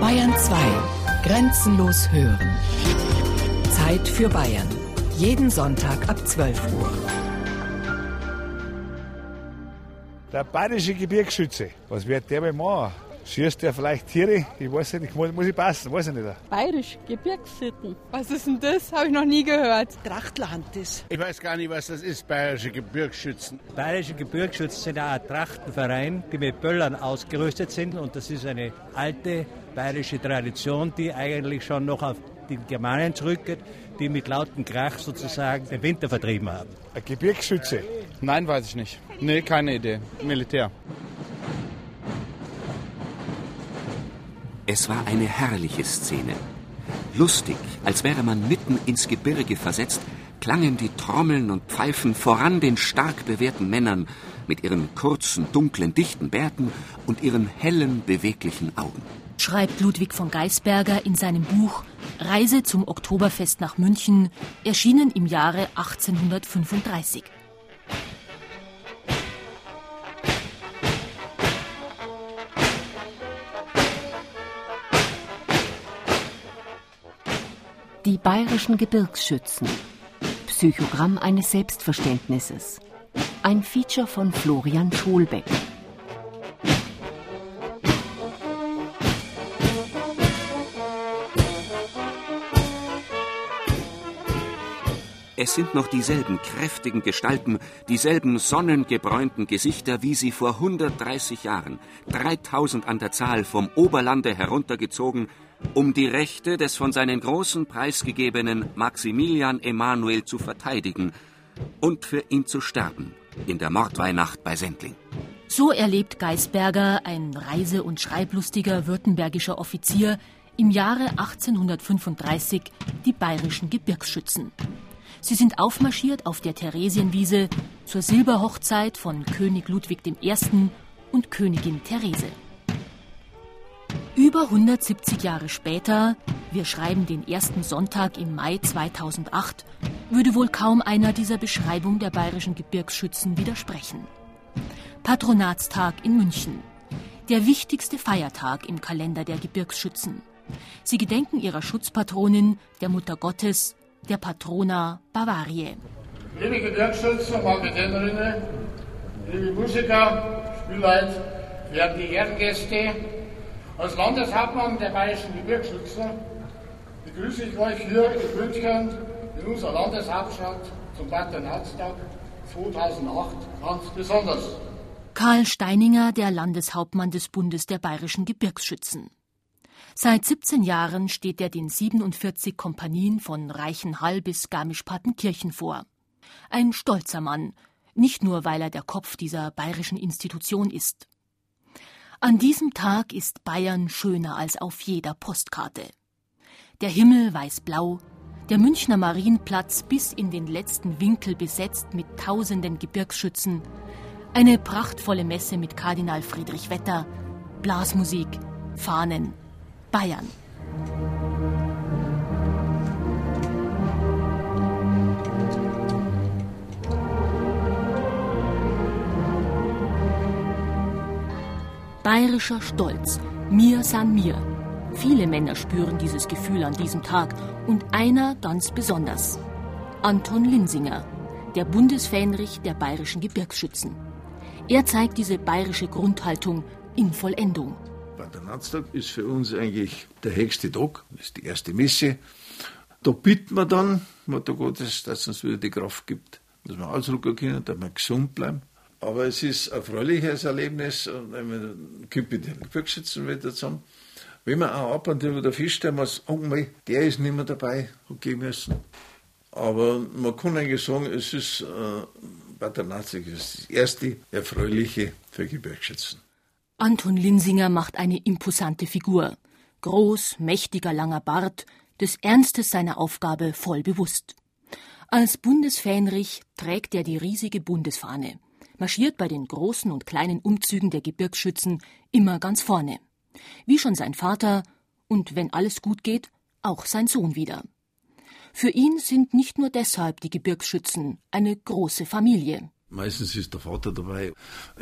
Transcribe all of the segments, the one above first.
Bayern 2. Grenzenlos hören. Zeit für Bayern. Jeden Sonntag ab 12 Uhr. Der bayerische Gebirgsschütze. Was wird der mal machen? Schießt der vielleicht Tiere? Ich weiß nicht, muss, muss ich passen, weiß ich nicht. Bayerisch, Gebirgssitten. Was ist denn das? Habe ich noch nie gehört. Trachtlandes. Ich weiß gar nicht, was das ist, bayerische Gebirgsschützen. Bayerische Gebirgsschützen sind auch ein Trachtenverein, die mit Böllern ausgerüstet sind und das ist eine alte bayerische Tradition, die eigentlich schon noch auf die Germanen zurückgeht, die mit lautem Krach sozusagen den Winter vertrieben haben. Ein Gebirgsschütze? Nein, weiß ich nicht. Nee, keine Idee. Militär. Es war eine herrliche Szene. Lustig, als wäre man mitten ins Gebirge versetzt, klangen die Trommeln und Pfeifen voran den stark bewehrten Männern mit ihren kurzen, dunklen, dichten Bärten und ihren hellen, beweglichen Augen. Schreibt Ludwig von Geisberger in seinem Buch Reise zum Oktoberfest nach München, erschienen im Jahre 1835. Die bayerischen Gebirgsschützen. Psychogramm eines Selbstverständnisses. Ein Feature von Florian Scholbeck. Es sind noch dieselben kräftigen Gestalten, dieselben sonnengebräunten Gesichter, wie sie vor 130 Jahren, 3000 an der Zahl vom Oberlande heruntergezogen, um die Rechte des von seinen großen preisgegebenen Maximilian Emanuel zu verteidigen und für ihn zu sterben in der Mordweihnacht bei Sendling. So erlebt Geisberger, ein reise- und schreiblustiger württembergischer Offizier, im Jahre 1835 die bayerischen Gebirgsschützen. Sie sind aufmarschiert auf der Theresienwiese zur Silberhochzeit von König Ludwig I. und Königin Therese. Über 170 Jahre später, wir schreiben den ersten Sonntag im Mai 2008, würde wohl kaum einer dieser Beschreibung der bayerischen Gebirgsschützen widersprechen. Patronatstag in München. Der wichtigste Feiertag im Kalender der Gebirgsschützen. Sie gedenken ihrer Schutzpatronin, der Mutter Gottes, der Patrona Bavarie. Liebe Gebirgsschützen und Marketäterinnen, liebe Musiker, Spielleute, werte Ehrengäste, als Landeshauptmann der Bayerischen Gebirgsschützen begrüße ich euch hier in München in unserer Landeshauptstadt zum Patronatstag 2008 ganz besonders. Karl Steininger, der Landeshauptmann des Bundes der Bayerischen Gebirgsschützen. Seit 17 Jahren steht er den 47 Kompanien von Reichenhall bis Garmisch-Partenkirchen vor. Ein stolzer Mann, nicht nur weil er der Kopf dieser bayerischen Institution ist. An diesem Tag ist Bayern schöner als auf jeder Postkarte. Der Himmel weiß-blau, der Münchner Marienplatz bis in den letzten Winkel besetzt mit tausenden Gebirgsschützen, eine prachtvolle Messe mit Kardinal Friedrich Wetter, Blasmusik, Fahnen, Bayern. Bayerischer Stolz, mir san mir. Viele Männer spüren dieses Gefühl an diesem Tag und einer ganz besonders. Anton Linsinger, der Bundesfähnrich der bayerischen Gebirgsschützen. Er zeigt diese bayerische Grundhaltung in Vollendung. Patronatstag ist für uns eigentlich der höchste Tag, das ist die erste Messe. Da bitten wir dann, Mutter Gottes, dass es uns wieder die Kraft gibt, dass wir ausrucken können, dass wir gesund bleiben. Aber es ist ein fröhliches Erlebnis, und wenn man kommt mit den Gebirgsschützen wieder zusammen. Wenn man auch ab und zu wieder feststellen muss, oh der ist nicht mehr dabei, okay müssen. Aber man kann eigentlich sagen, es ist äh, Patronatstag, das erste Erfreuliche für Gebirgsschützen. Anton Linsinger macht eine imposante Figur. Groß, mächtiger, langer Bart, des Ernstes seiner Aufgabe voll bewusst. Als Bundesfähnrich trägt er die riesige Bundesfahne, marschiert bei den großen und kleinen Umzügen der Gebirgsschützen immer ganz vorne. Wie schon sein Vater und, wenn alles gut geht, auch sein Sohn wieder. Für ihn sind nicht nur deshalb die Gebirgsschützen eine große Familie. Meistens ist der Vater dabei.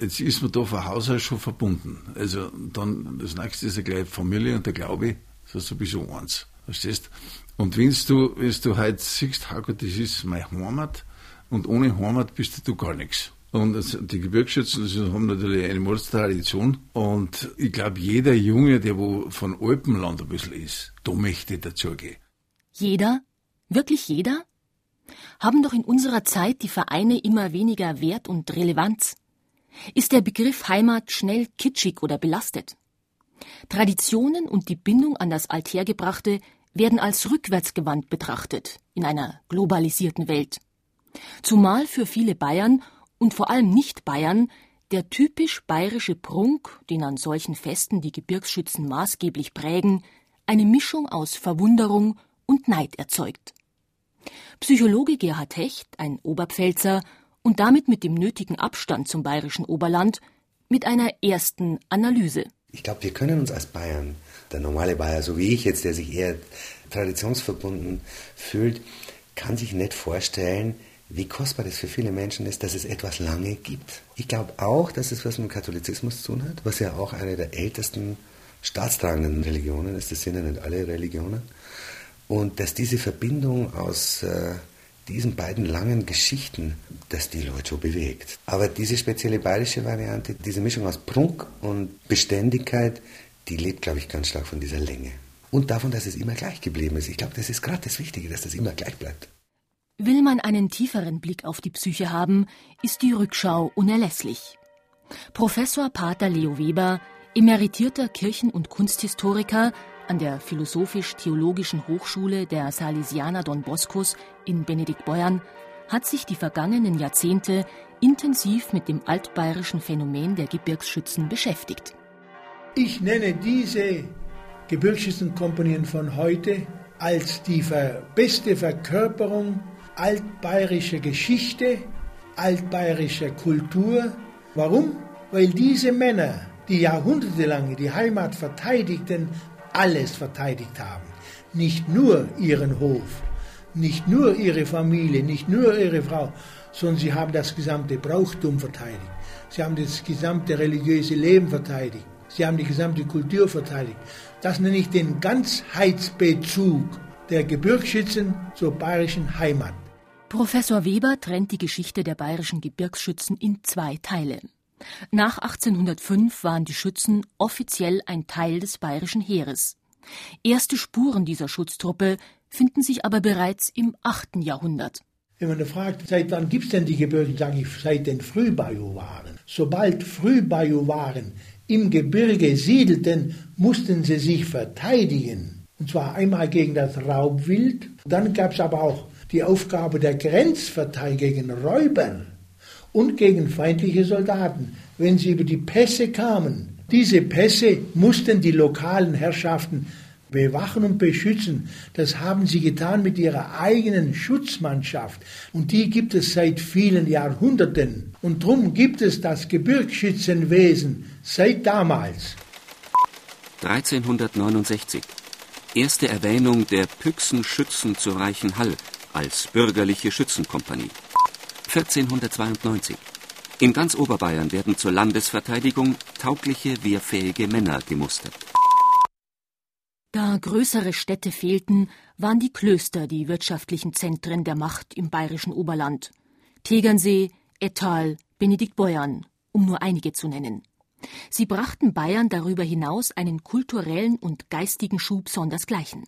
Jetzt ist man da von Haus aus schon verbunden. Also dann das nächste ist ja gleich Familie und der Glaube, das ist sowieso eins. Verstehst? Und wenn du, wenn du heute siehst, Hauke, das ist meine Heimat und ohne Heimat bist du gar nichts. Und die Gebirgsschützen also haben natürlich eine Mordstradition. Und ich glaube, jeder Junge, der wo von Alpenland ein bisschen ist, da möchte dazugehen. Jeder? Wirklich jeder? Haben doch in unserer Zeit die Vereine immer weniger Wert und Relevanz? Ist der Begriff Heimat schnell kitschig oder belastet? Traditionen und die Bindung an das Althergebrachte werden als rückwärtsgewandt betrachtet in einer globalisierten Welt. Zumal für viele Bayern und vor allem Nicht-Bayern der typisch bayerische Prunk, den an solchen Festen die Gebirgsschützen maßgeblich prägen, eine Mischung aus Verwunderung und Neid erzeugt. Psychologe Gerhard Hecht, ein Oberpfälzer und damit mit dem nötigen Abstand zum bayerischen Oberland, mit einer ersten Analyse. Ich glaube, wir können uns als Bayern, der normale Bayer, so wie ich jetzt, der sich eher traditionsverbunden fühlt, kann sich nicht vorstellen, wie kostbar das für viele Menschen ist, dass es etwas lange gibt. Ich glaube auch, dass es was mit Katholizismus zu tun hat, was ja auch eine der ältesten staatstragenden Religionen ist. Das sind ja nicht alle Religionen. Und dass diese Verbindung aus äh, diesen beiden langen Geschichten, dass die Leute so bewegt. Aber diese spezielle bayerische Variante, diese Mischung aus Prunk und Beständigkeit, die lebt, glaube ich, ganz stark von dieser Länge. Und davon, dass es immer gleich geblieben ist. Ich glaube, das ist gerade das Wichtige, dass das immer gleich bleibt. Will man einen tieferen Blick auf die Psyche haben, ist die Rückschau unerlässlich. Professor Pater Leo Weber, emeritierter Kirchen- und Kunsthistoriker, an der Philosophisch-Theologischen Hochschule der Salesianer Don Boscos in Benediktbeuern hat sich die vergangenen Jahrzehnte intensiv mit dem altbayerischen Phänomen der Gebirgsschützen beschäftigt. Ich nenne diese Gebirgsschützenkompanien von heute als die beste Verkörperung altbayerischer Geschichte, altbayerischer Kultur. Warum? Weil diese Männer, die jahrhundertelang die Heimat verteidigten, alles verteidigt haben. Nicht nur ihren Hof, nicht nur ihre Familie, nicht nur ihre Frau, sondern sie haben das gesamte Brauchtum verteidigt. Sie haben das gesamte religiöse Leben verteidigt. Sie haben die gesamte Kultur verteidigt. Das nenne ich den Ganzheitsbezug der Gebirgsschützen zur bayerischen Heimat. Professor Weber trennt die Geschichte der bayerischen Gebirgsschützen in zwei Teile. Nach 1805 waren die Schützen offiziell ein Teil des bayerischen Heeres. Erste Spuren dieser Schutztruppe finden sich aber bereits im 8. Jahrhundert. Wenn man fragt, seit wann gibt es denn die Gebirge, sage ich, seit den Frühbajuwaren. Sobald Frühbajuwaren im Gebirge siedelten, mussten sie sich verteidigen. Und zwar einmal gegen das Raubwild, dann gab es aber auch die Aufgabe der Grenzverteidigung gegen Räuber und gegen feindliche Soldaten, wenn sie über die Pässe kamen. Diese Pässe mussten die lokalen Herrschaften bewachen und beschützen. Das haben sie getan mit ihrer eigenen Schutzmannschaft. Und die gibt es seit vielen Jahrhunderten. Und darum gibt es das Gebirgsschützenwesen seit damals. 1369. Erste Erwähnung der Püchsenschützen zu Reichenhall als bürgerliche Schützenkompanie. 1492. In ganz Oberbayern werden zur Landesverteidigung taugliche, wehrfähige Männer gemustert. Da größere Städte fehlten, waren die Klöster die wirtschaftlichen Zentren der Macht im bayerischen Oberland. Tegernsee, Ettal, Benediktbeuern, um nur einige zu nennen. Sie brachten Bayern darüber hinaus einen kulturellen und geistigen Schub sondersgleichen.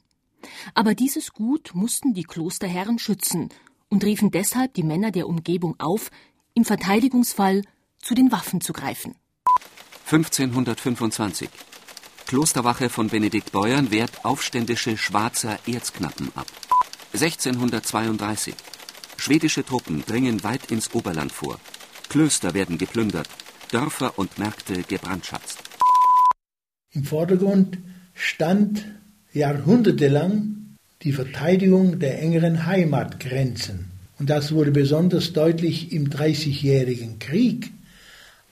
Aber dieses Gut mussten die Klosterherren schützen und riefen deshalb die Männer der Umgebung auf, im Verteidigungsfall zu den Waffen zu greifen. 1525. Klosterwache von Benedikt Beuern wehrt aufständische Schwarzer Erzknappen ab. 1632. Schwedische Truppen dringen weit ins Oberland vor. Klöster werden geplündert, Dörfer und Märkte gebrandschatzt. Im Vordergrund stand jahrhundertelang die Verteidigung der engeren Heimatgrenzen. Und das wurde besonders deutlich im Dreißigjährigen Krieg,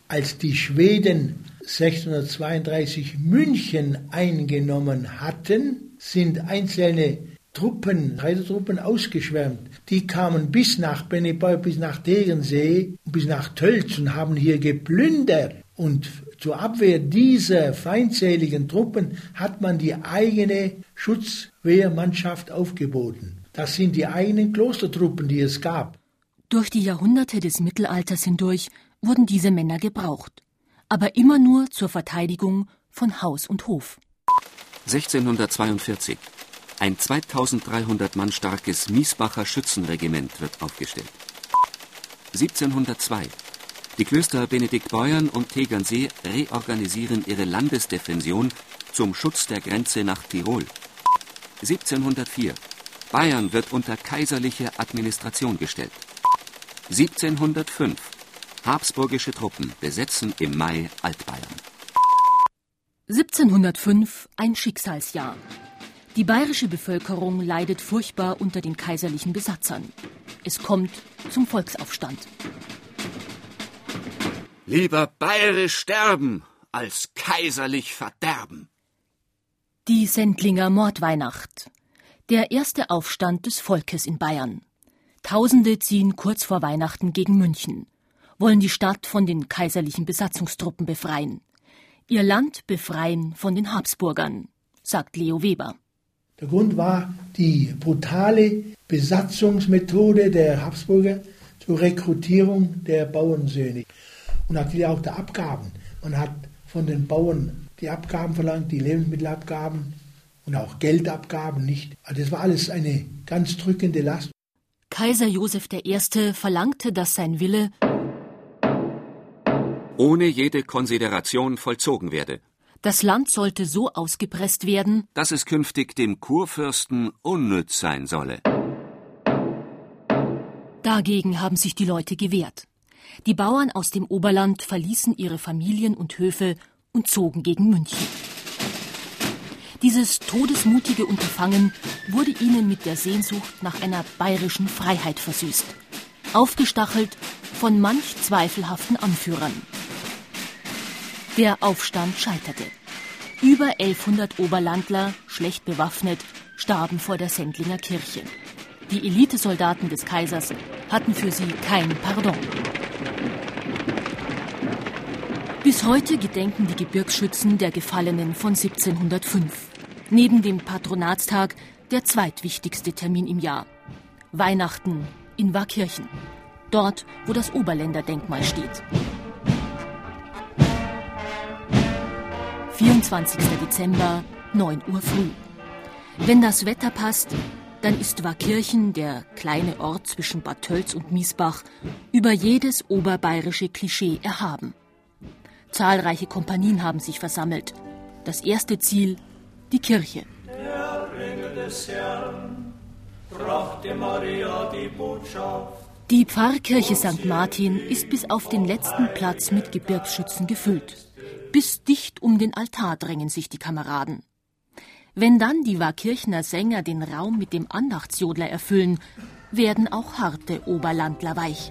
als die Schweden 1632 München eingenommen hatten, sind einzelne Truppen, Reisetruppen ausgeschwärmt. Die kamen bis nach Bennebeu, bis nach Tegensee, bis nach Tölz und haben hier geplündert. Und zur Abwehr dieser feindseligen Truppen hat man die eigene Schutzwehrmannschaft aufgeboten. Das sind die eigenen Klostertruppen, die es gab. Durch die Jahrhunderte des Mittelalters hindurch wurden diese Männer gebraucht, aber immer nur zur Verteidigung von Haus und Hof. 1642. Ein 2300 Mann starkes Miesbacher Schützenregiment wird aufgestellt. 1702. Die Klöster Benediktbeuern und Tegernsee reorganisieren ihre Landesdefension zum Schutz der Grenze nach Tirol. 1704. Bayern wird unter kaiserliche Administration gestellt. 1705. Habsburgische Truppen besetzen im Mai Altbayern. 1705 ein Schicksalsjahr. Die bayerische Bevölkerung leidet furchtbar unter den kaiserlichen Besatzern. Es kommt zum Volksaufstand. Lieber bayerisch sterben als kaiserlich verderben. Die Sendlinger Mordweihnacht. Der erste Aufstand des Volkes in Bayern. Tausende ziehen kurz vor Weihnachten gegen München, wollen die Stadt von den kaiserlichen Besatzungstruppen befreien. Ihr Land befreien von den Habsburgern, sagt Leo Weber. Der Grund war die brutale Besatzungsmethode der Habsburger zur Rekrutierung der Bauernsöhne und natürlich auch der Abgaben. Man hat von den Bauern die Abgaben verlangt, die Lebensmittelabgaben und auch Geldabgaben nicht. Also das war alles eine ganz drückende Last. Kaiser Joseph I. verlangte, dass sein Wille ohne jede Konsideration vollzogen werde. Das Land sollte so ausgepresst werden, dass es künftig dem Kurfürsten unnütz sein solle. Dagegen haben sich die Leute gewehrt. Die Bauern aus dem Oberland verließen ihre Familien und Höfe und zogen gegen München. Dieses todesmutige Unterfangen wurde ihnen mit der Sehnsucht nach einer bayerischen Freiheit versüßt, aufgestachelt von manch zweifelhaften Anführern. Der Aufstand scheiterte. Über 1100 Oberlandler, schlecht bewaffnet, starben vor der Sendlinger Kirche. Die Elitesoldaten des Kaisers hatten für sie kein Pardon. Bis heute gedenken die Gebirgsschützen der Gefallenen von 1705. Neben dem Patronatstag der zweitwichtigste Termin im Jahr. Weihnachten in Warkirchen. Dort, wo das Oberländerdenkmal steht. 24. Dezember, 9 Uhr früh. Wenn das Wetter passt, dann ist Warkirchen, der kleine Ort zwischen Bad Tölz und Miesbach, über jedes oberbayerische Klischee erhaben. Zahlreiche Kompanien haben sich versammelt. Das erste Ziel, die Kirche. Der Engel des Herrn brachte Maria die Botschaft. Die Pfarrkirche St. Martin ist bis auf den letzten Platz mit Gebirgsschützen gefüllt. Bis dicht um den Altar drängen sich die Kameraden. Wenn dann die Warkirchner Sänger den Raum mit dem Andachtsjodler erfüllen, werden auch harte Oberlandler weich.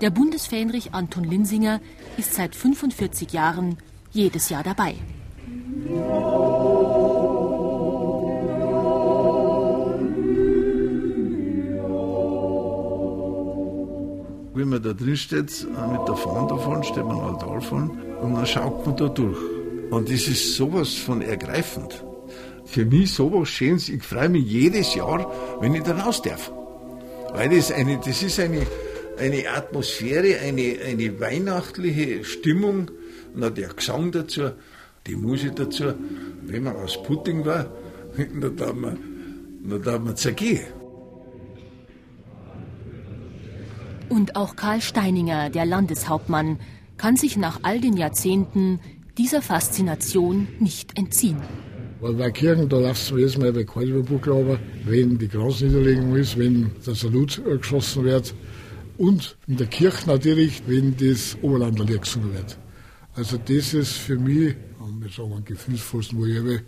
Der Bundesfähnrich Anton Linsinger ist seit 45 Jahren jedes Jahr dabei. Wenn man da drin steht, mit der Fahne davon, steht man halt davon und dann schaut man da durch. Und das ist sowas von ergreifend. Für mich sowas Schönes. Ich freue mich jedes Jahr, wenn ich da raus darf. Weil das, eine, das ist eine, eine Atmosphäre, eine, eine weihnachtliche Stimmung. Und dann der Gesang dazu, die Musik dazu. Wenn man aus Pudding war, dann darf man, dann darf man zergehen. Und auch Karl Steininger, der Landeshauptmann, kann sich nach all den Jahrzehnten dieser Faszination nicht entziehen. Weil bei Kirchen, da läuft es jedes Mal bei Kalberbuchlauber, wenn die Kranzniederlegung ist, wenn der Salut geschossen wird und in der Kirche natürlich, wenn das Oberlandlerlied gesungen wird. Also das ist für mich, wir sagen, ein Gefühlsfuß, wo ich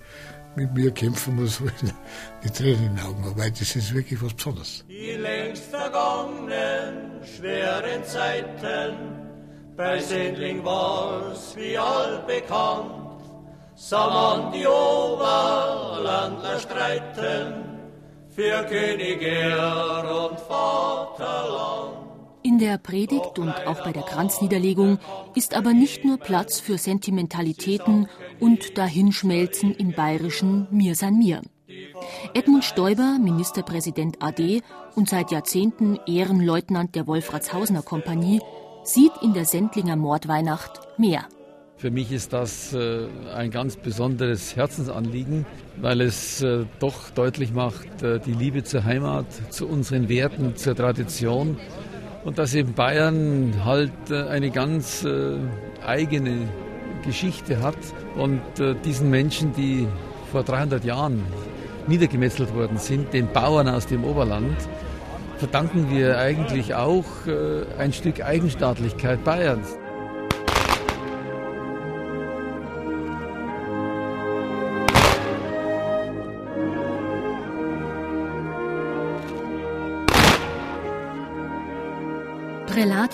mit mir kämpfen muss, die Tränen in den Augen weil das ist wirklich was Besonderes. Die längst vergangenen, schweren Zeiten, bei Sendling war's wie allbekannt, sah man die Oberlandler streiten, für König, Ehr und Vaterland. In der Predigt und auch bei der Kranzniederlegung ist aber nicht nur Platz für Sentimentalitäten und Dahinschmelzen im bayerischen Mir san mir. Edmund Stoiber, Ministerpräsident AD und seit Jahrzehnten Ehrenleutnant der Wolfratshausener Kompanie, sieht in der Sendlinger Mordweihnacht mehr. Für mich ist das äh, ein ganz besonderes Herzensanliegen, weil es äh, doch deutlich macht, äh, die Liebe zur Heimat, zu unseren Werten, zur Tradition und dass eben Bayern halt eine ganz eigene Geschichte hat und diesen Menschen, die vor 300 Jahren niedergemetzelt worden sind, den Bauern aus dem Oberland, verdanken wir eigentlich auch ein Stück Eigenstaatlichkeit Bayerns.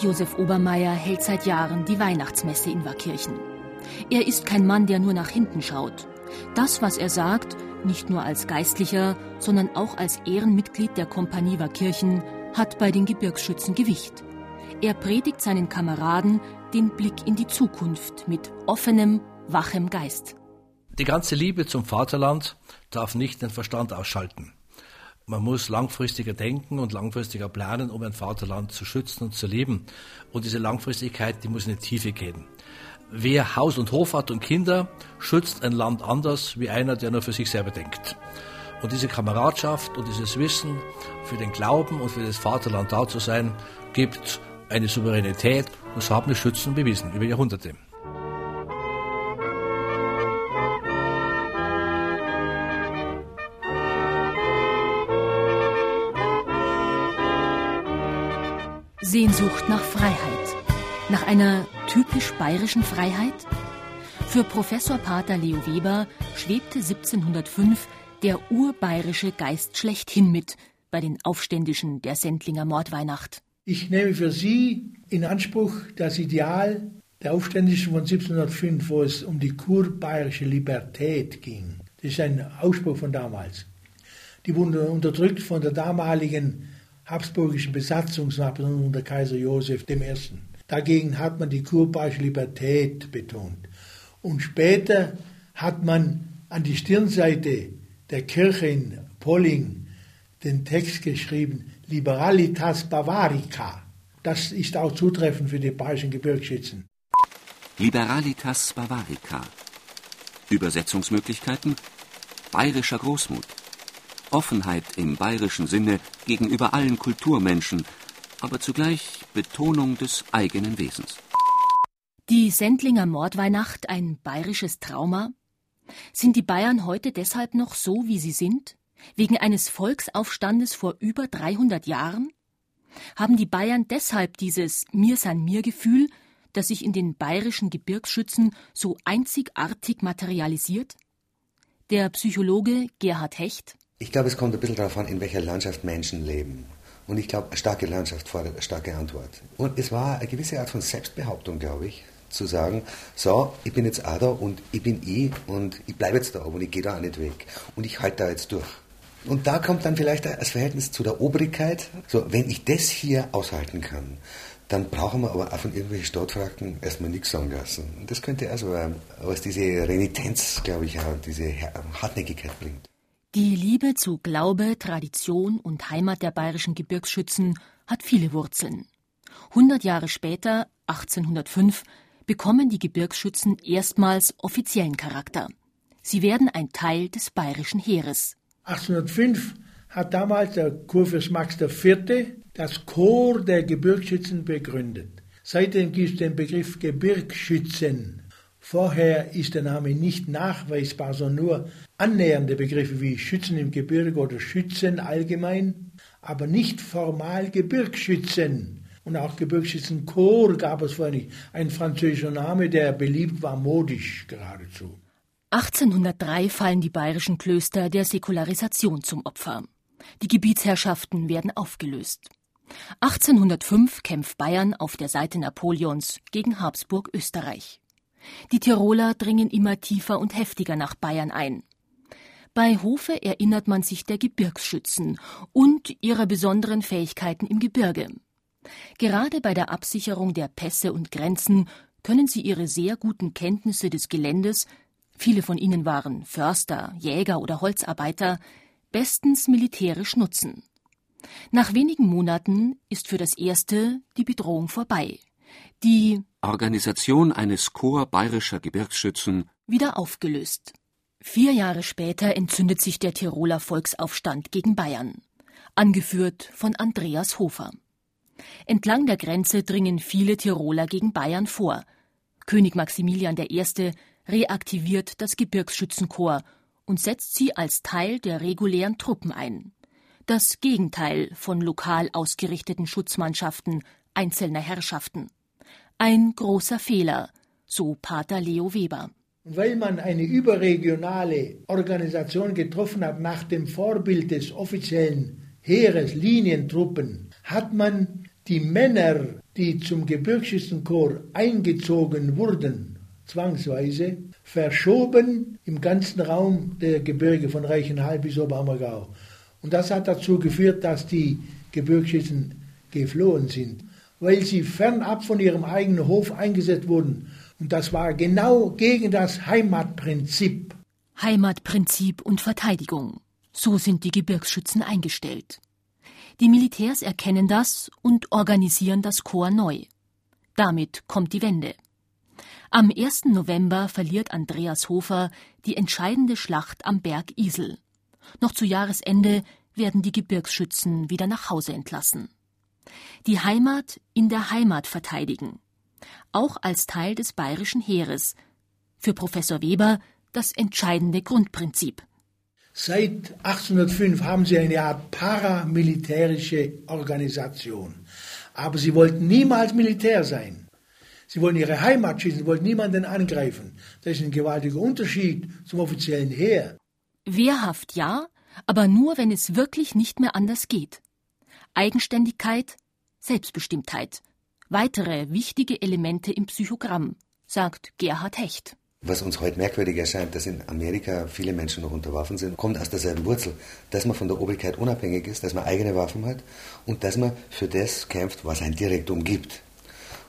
Josef Obermeier hält seit Jahren die Weihnachtsmesse in Warkirchen. Er ist kein Mann, der nur nach hinten schaut. Das, was er sagt, nicht nur als Geistlicher, sondern auch als Ehrenmitglied der Kompanie Warkirchen, hat bei den Gebirgsschützen Gewicht. Er predigt seinen Kameraden den Blick in die Zukunft mit offenem, wachem Geist. Die ganze Liebe zum Vaterland darf nicht den Verstand ausschalten. Man muss langfristiger denken und langfristiger planen, um ein Vaterland zu schützen und zu leben. Und diese Langfristigkeit, die muss in die Tiefe gehen. Wer Haus und Hof hat und Kinder, schützt ein Land anders wie einer, der nur für sich selber denkt. Und diese Kameradschaft und dieses Wissen, für den Glauben und für das Vaterland da zu sein, gibt eine Souveränität. Das haben die Schützen bewiesen über Jahrhunderte. Sehnsucht nach Freiheit. Nach einer typisch bayerischen Freiheit? Für Professor Pater Leo Weber schwebte 1705 der urbayerische Geist schlechthin mit bei den Aufständischen der Sendlinger Mordweihnacht. Ich nehme für Sie in Anspruch das Ideal der Aufständischen von 1705, wo es um die kurbayerische Libertät ging. Das ist ein Ausspruch von damals. Die wurden unterdrückt von der damaligen habsburgischen Besatzungsmacht unter Kaiser Joseph I. Dagegen hat man die kurbaische Libertät betont. Und später hat man an die Stirnseite der Kirche in Polling den Text geschrieben, Liberalitas Bavarica. Das ist auch zutreffend für die bayerischen Gebirgsschützen. Liberalitas Bavarica. Übersetzungsmöglichkeiten? Bayerischer Großmut. Offenheit im bayerischen Sinne gegenüber allen Kulturmenschen, aber zugleich Betonung des eigenen Wesens. Die Sendlinger Mordweihnacht ein bayerisches Trauma? Sind die Bayern heute deshalb noch so, wie sie sind? Wegen eines Volksaufstandes vor über 300 Jahren? Haben die Bayern deshalb dieses Mir san mir Gefühl, das sich in den bayerischen Gebirgsschützen so einzigartig materialisiert? Der Psychologe Gerhard Hecht ich glaube, es kommt ein bisschen darauf an, in welcher Landschaft Menschen leben. Und ich glaube, eine starke Landschaft fordert eine starke Antwort. Und es war eine gewisse Art von Selbstbehauptung, glaube ich, zu sagen, so, ich bin jetzt auch da und ich bin ich und ich bleibe jetzt da und ich gehe da auch nicht weg. Und ich halte da jetzt durch. Und da kommt dann vielleicht das Verhältnis zu der Obrigkeit. So, wenn ich das hier aushalten kann, dann brauchen wir aber auch von irgendwelchen Stadtfragen erstmal nichts sagen lassen. Und das könnte also, was diese Renitenz, glaube ich, auch, diese Hartnäckigkeit bringt. Die Liebe zu Glaube, Tradition und Heimat der bayerischen Gebirgsschützen hat viele Wurzeln. Hundert Jahre später, 1805, bekommen die Gebirgsschützen erstmals offiziellen Charakter. Sie werden ein Teil des bayerischen Heeres. 1805 hat damals der Kurfürst Max IV. das Chor der Gebirgsschützen begründet. Seitdem gibt es den Begriff Gebirgsschützen. Vorher ist der Name nicht nachweisbar, sondern nur annähernde Begriffe wie Schützen im Gebirge oder Schützen allgemein, aber nicht formal Gebirgsschützen. Und auch Gebirgsschützenchor gab es vorher nicht. Ein französischer Name, der beliebt war, modisch geradezu. 1803 fallen die bayerischen Klöster der Säkularisation zum Opfer. Die Gebietsherrschaften werden aufgelöst. 1805 kämpft Bayern auf der Seite Napoleons gegen Habsburg Österreich. Die Tiroler dringen immer tiefer und heftiger nach Bayern ein. Bei Hofe erinnert man sich der Gebirgsschützen und ihrer besonderen Fähigkeiten im Gebirge. Gerade bei der Absicherung der Pässe und Grenzen können sie ihre sehr guten Kenntnisse des Geländes, viele von ihnen waren Förster, Jäger oder Holzarbeiter, bestens militärisch nutzen. Nach wenigen Monaten ist für das erste die Bedrohung vorbei. Die Organisation eines Korps bayerischer Gebirgsschützen wieder aufgelöst. Vier Jahre später entzündet sich der Tiroler Volksaufstand gegen Bayern, angeführt von Andreas Hofer. Entlang der Grenze dringen viele Tiroler gegen Bayern vor. König Maximilian I. reaktiviert das Gebirgsschützenkorps und setzt sie als Teil der regulären Truppen ein. Das Gegenteil von lokal ausgerichteten Schutzmannschaften einzelner Herrschaften. Ein großer Fehler, so Pater Leo Weber. Weil man eine überregionale Organisation getroffen hat nach dem Vorbild des offiziellen Heeres, Linientruppen, hat man die Männer, die zum Gebirgsschützenkorps eingezogen wurden, zwangsweise, verschoben im ganzen Raum der Gebirge von Reichenhall bis Oberammergau. Und das hat dazu geführt, dass die Gebirgsschützen geflohen sind, weil sie fernab von ihrem eigenen Hof eingesetzt wurden. Und das war genau gegen das Heimatprinzip. Heimatprinzip und Verteidigung. So sind die Gebirgsschützen eingestellt. Die Militärs erkennen das und organisieren das Korps neu. Damit kommt die Wende. Am 1. November verliert Andreas Hofer die entscheidende Schlacht am Berg Isel. Noch zu Jahresende werden die Gebirgsschützen wieder nach Hause entlassen. Die Heimat in der Heimat verteidigen. Auch als Teil des bayerischen Heeres. Für Professor Weber das entscheidende Grundprinzip. Seit 1805 haben sie eine Art paramilitärische Organisation. Aber sie wollten niemals Militär sein. Sie wollen ihre Heimat schießen, sie wollten niemanden angreifen. Das ist ein gewaltiger Unterschied zum offiziellen Heer. Wehrhaft ja, aber nur, wenn es wirklich nicht mehr anders geht. Eigenständigkeit, Selbstbestimmtheit. Weitere wichtige Elemente im Psychogramm, sagt Gerhard Hecht. Was uns heute merkwürdig erscheint, dass in Amerika viele Menschen noch unter Waffen sind, kommt aus derselben Wurzel, dass man von der Obrigkeit unabhängig ist, dass man eigene Waffen hat und dass man für das kämpft, was ein direkt umgibt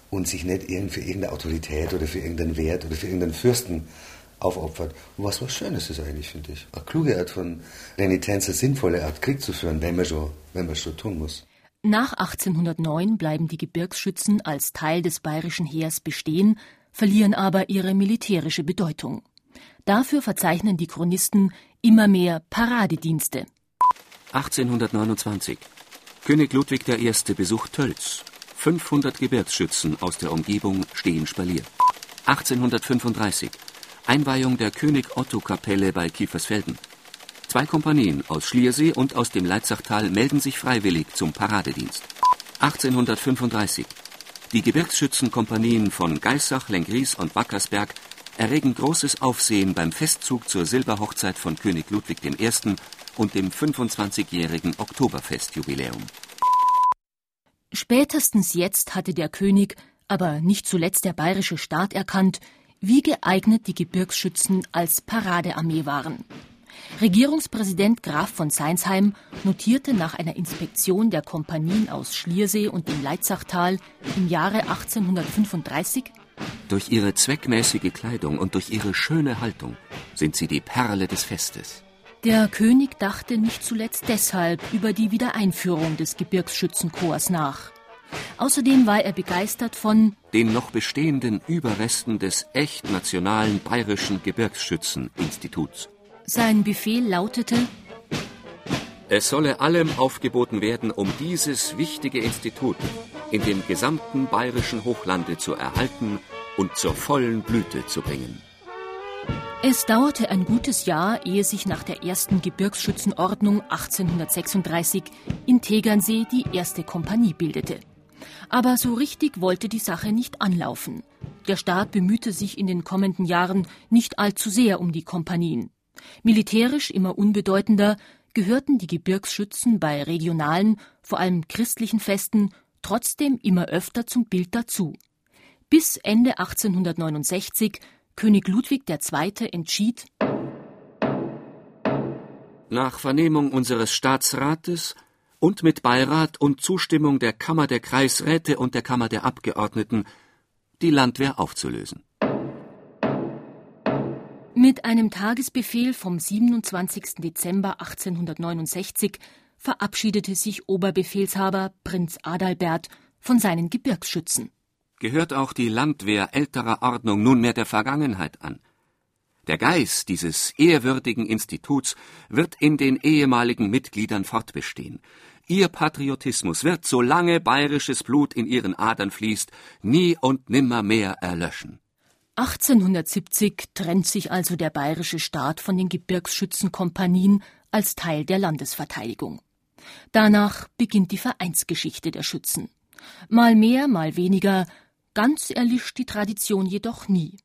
und sich nicht für irgendeine Autorität oder für irgendeinen Wert oder für irgendeinen Fürsten aufopfert. Und was was Schönes ist eigentlich, finde ich. Eine kluge Art von Renitenz, eine sinnvolle Art, Krieg zu führen, wenn man schon, wenn man schon tun muss. Nach 1809 bleiben die Gebirgsschützen als Teil des bayerischen Heers bestehen, verlieren aber ihre militärische Bedeutung. Dafür verzeichnen die Chronisten immer mehr Paradedienste. 1829. König Ludwig I. besucht Tölz. 500 Gebirgsschützen aus der Umgebung stehen Spalier. 1835. Einweihung der König Otto Kapelle bei Kiefersfelden. Zwei Kompanien aus Schliersee und aus dem Leitzachtal melden sich freiwillig zum Paradedienst. 1835. Die Gebirgsschützenkompanien von Geissach, Lengries und Wackersberg erregen großes Aufsehen beim Festzug zur Silberhochzeit von König Ludwig I. und dem 25-jährigen Oktoberfestjubiläum. Spätestens jetzt hatte der König, aber nicht zuletzt der bayerische Staat erkannt, wie geeignet die Gebirgsschützen als Paradearmee waren. Regierungspräsident Graf von Seinsheim notierte nach einer Inspektion der Kompanien aus Schliersee und dem Leitzachtal im Jahre 1835 Durch ihre zweckmäßige Kleidung und durch ihre schöne Haltung sind sie die Perle des Festes. Der König dachte nicht zuletzt deshalb über die Wiedereinführung des Gebirgsschützenkorps nach. Außerdem war er begeistert von den noch bestehenden Überresten des echt nationalen bayerischen Gebirgsschützeninstituts. Sein Befehl lautete Es solle allem aufgeboten werden, um dieses wichtige Institut in dem gesamten bayerischen Hochlande zu erhalten und zur vollen Blüte zu bringen. Es dauerte ein gutes Jahr, ehe sich nach der ersten Gebirgsschützenordnung 1836 in Tegernsee die erste Kompanie bildete. Aber so richtig wollte die Sache nicht anlaufen. Der Staat bemühte sich in den kommenden Jahren nicht allzu sehr um die Kompanien. Militärisch immer unbedeutender gehörten die Gebirgsschützen bei regionalen, vor allem christlichen Festen trotzdem immer öfter zum Bild dazu. Bis Ende 1869 König Ludwig II. entschied, Nach Vernehmung unseres Staatsrates und mit Beirat und Zustimmung der Kammer der Kreisräte und der Kammer der Abgeordneten die Landwehr aufzulösen. Mit einem Tagesbefehl vom 27. Dezember 1869 verabschiedete sich Oberbefehlshaber Prinz Adalbert von seinen Gebirgsschützen. Gehört auch die Landwehr älterer Ordnung nunmehr der Vergangenheit an. Der Geist dieses ehrwürdigen Instituts wird in den ehemaligen Mitgliedern fortbestehen. Ihr Patriotismus wird, solange bayerisches Blut in ihren Adern fließt, nie und nimmermehr erlöschen. 1870 trennt sich also der bayerische Staat von den Gebirgsschützenkompanien als Teil der Landesverteidigung. Danach beginnt die Vereinsgeschichte der Schützen. Mal mehr, mal weniger, ganz erlischt die Tradition jedoch nie.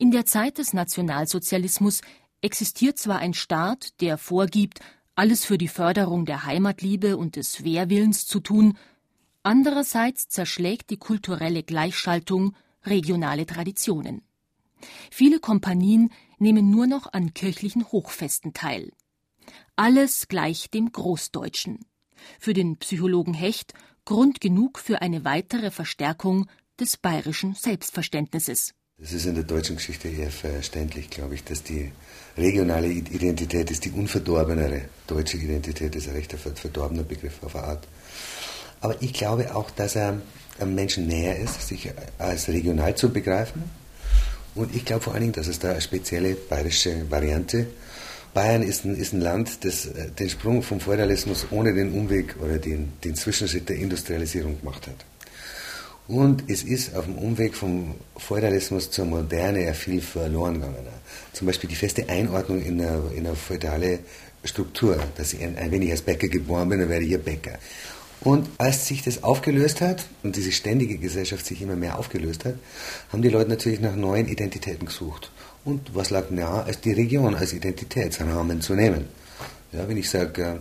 In der Zeit des Nationalsozialismus existiert zwar ein Staat, der vorgibt, alles für die Förderung der Heimatliebe und des Wehrwillens zu tun, andererseits zerschlägt die kulturelle Gleichschaltung regionale Traditionen. Viele Kompanien nehmen nur noch an kirchlichen Hochfesten teil. Alles gleich dem Großdeutschen. Für den Psychologen Hecht Grund genug für eine weitere Verstärkung des bayerischen Selbstverständnisses. Es ist in der deutschen Geschichte eher verständlich, glaube ich, dass die regionale Identität ist die unverdorbenere. Deutsche Identität ist ein recht verdorbener Begriff auf eine Art. Aber ich glaube auch, dass er einem Menschen näher ist, sich als regional zu begreifen. Und ich glaube vor allen Dingen, dass es da eine spezielle bayerische Variante Bayern ist ein, ist ein Land, das äh, den Sprung vom Feudalismus ohne den Umweg oder den, den Zwischenschritt der Industrialisierung gemacht hat. Und es ist auf dem Umweg vom Feudalismus zur Moderne ja viel verloren gegangen. Zum Beispiel die feste Einordnung in eine, in eine feudale Struktur, dass ich ein, ein wenig als Bäcker geboren bin, dann werde ich hier Bäcker. Und als sich das aufgelöst hat und diese ständige Gesellschaft sich immer mehr aufgelöst hat, haben die Leute natürlich nach neuen Identitäten gesucht. Und was lag nahe, als die Region als Identitätsrahmen zu nehmen. Ja, wenn ich sage, äh,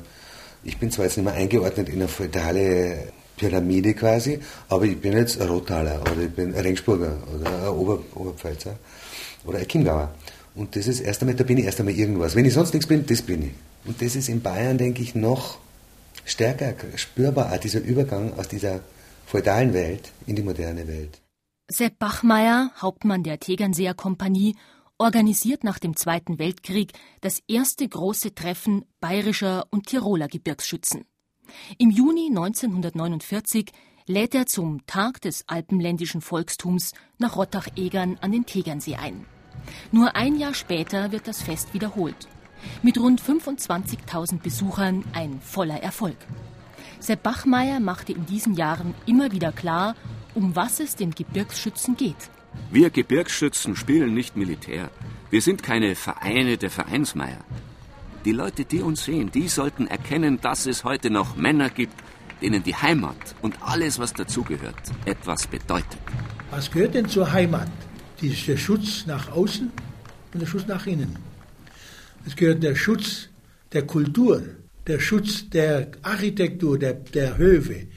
ich bin zwar jetzt nicht mehr eingeordnet in eine feudale Pyramide quasi, aber ich bin jetzt ein Rottaler oder ich bin ein Rengsburger oder ein Ober, Oberpfälzer oder ein Chiemgauer. Und das ist erst einmal, da bin ich erst einmal irgendwas. Wenn ich sonst nichts bin, das bin ich. Und das ist in Bayern, denke ich, noch stärker spürbar, dieser Übergang aus dieser feudalen Welt in die moderne Welt. Sepp Bachmeier, Hauptmann der Tegernseer Kompanie, organisiert nach dem Zweiten Weltkrieg das erste große Treffen bayerischer und Tiroler Gebirgsschützen. Im Juni 1949 lädt er zum Tag des alpenländischen Volkstums nach Rottach-Egern an den Tegernsee ein. Nur ein Jahr später wird das Fest wiederholt. Mit rund 25.000 Besuchern ein voller Erfolg. Sepp Bachmeier machte in diesen Jahren immer wieder klar, um was es den Gebirgsschützen geht. Wir Gebirgsschützen spielen nicht Militär. Wir sind keine Vereine der Vereinsmeier. Die Leute, die uns sehen, die sollten erkennen, dass es heute noch Männer gibt, denen die Heimat und alles, was dazugehört, etwas bedeutet. Was gehört denn zur Heimat? Das ist der Schutz nach außen und der Schutz nach innen. Es gehört der Schutz der Kultur, der Schutz der Architektur, der, der Höfe,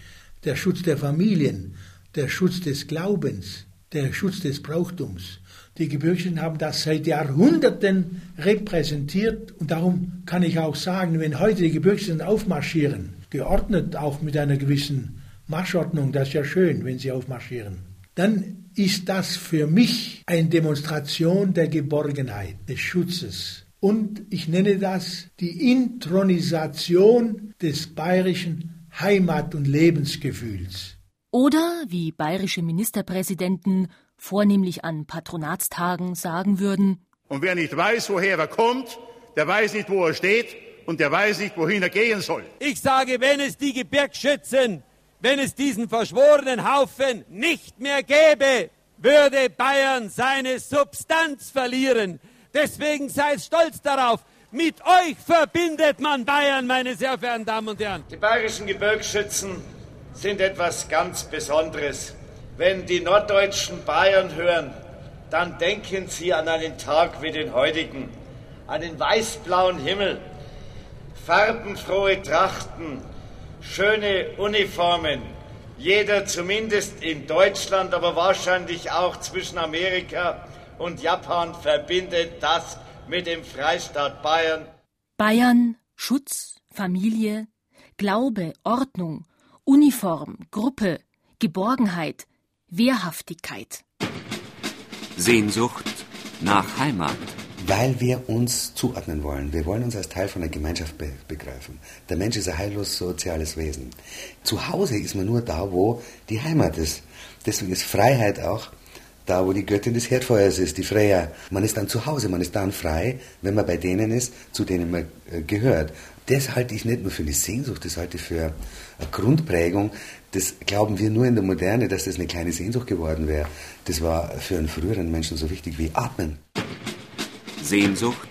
der Schutz der Familien, der Schutz des Glaubens, der Schutz des Brauchtums. Die Gebirgischen haben das seit Jahrhunderten repräsentiert und darum kann ich auch sagen, wenn heute die Gebirgischen aufmarschieren, geordnet auch mit einer gewissen Marschordnung, das ist ja schön, wenn sie aufmarschieren, dann ist das für mich eine Demonstration der Geborgenheit, des Schutzes. Und ich nenne das die Intronisation des bayerischen Heimat- und Lebensgefühls. Oder, wie bayerische Ministerpräsidenten vornehmlich an Patronatstagen sagen würden, Und wer nicht weiß, woher er kommt, der weiß nicht, wo er steht und der weiß nicht, wohin er gehen soll. Ich sage, wenn es die Gebirgsschützen, wenn es diesen verschworenen Haufen nicht mehr gäbe, würde Bayern seine Substanz verlieren. Deswegen seid stolz darauf. Mit euch verbindet man Bayern, meine sehr verehrten Damen und Herren. Die bayerischen Gebirgsschützen sind etwas ganz Besonderes. Wenn die norddeutschen Bayern hören, dann denken sie an einen Tag wie den heutigen, an den weißblauen Himmel, farbenfrohe Trachten, schöne Uniformen. Jeder zumindest in Deutschland, aber wahrscheinlich auch zwischen Amerika und Japan verbindet das mit dem Freistaat Bayern. Bayern, Schutz, Familie, Glaube, Ordnung, Uniform, Gruppe, Geborgenheit, Wehrhaftigkeit. Sehnsucht nach Heimat. Weil wir uns zuordnen wollen. Wir wollen uns als Teil von der Gemeinschaft be begreifen. Der Mensch ist ein heillos soziales Wesen. Zu Hause ist man nur da, wo die Heimat ist. Deswegen ist Freiheit auch da, wo die Göttin des Herdfeuers ist, die Freya. Man ist dann zu Hause, man ist dann frei, wenn man bei denen ist, zu denen man äh, gehört. Das halte ich nicht nur für eine Sehnsucht, das halte ich für eine Grundprägung. Das glauben wir nur in der Moderne, dass das eine kleine Sehnsucht geworden wäre. Das war für einen früheren Menschen so wichtig wie Atmen. Sehnsucht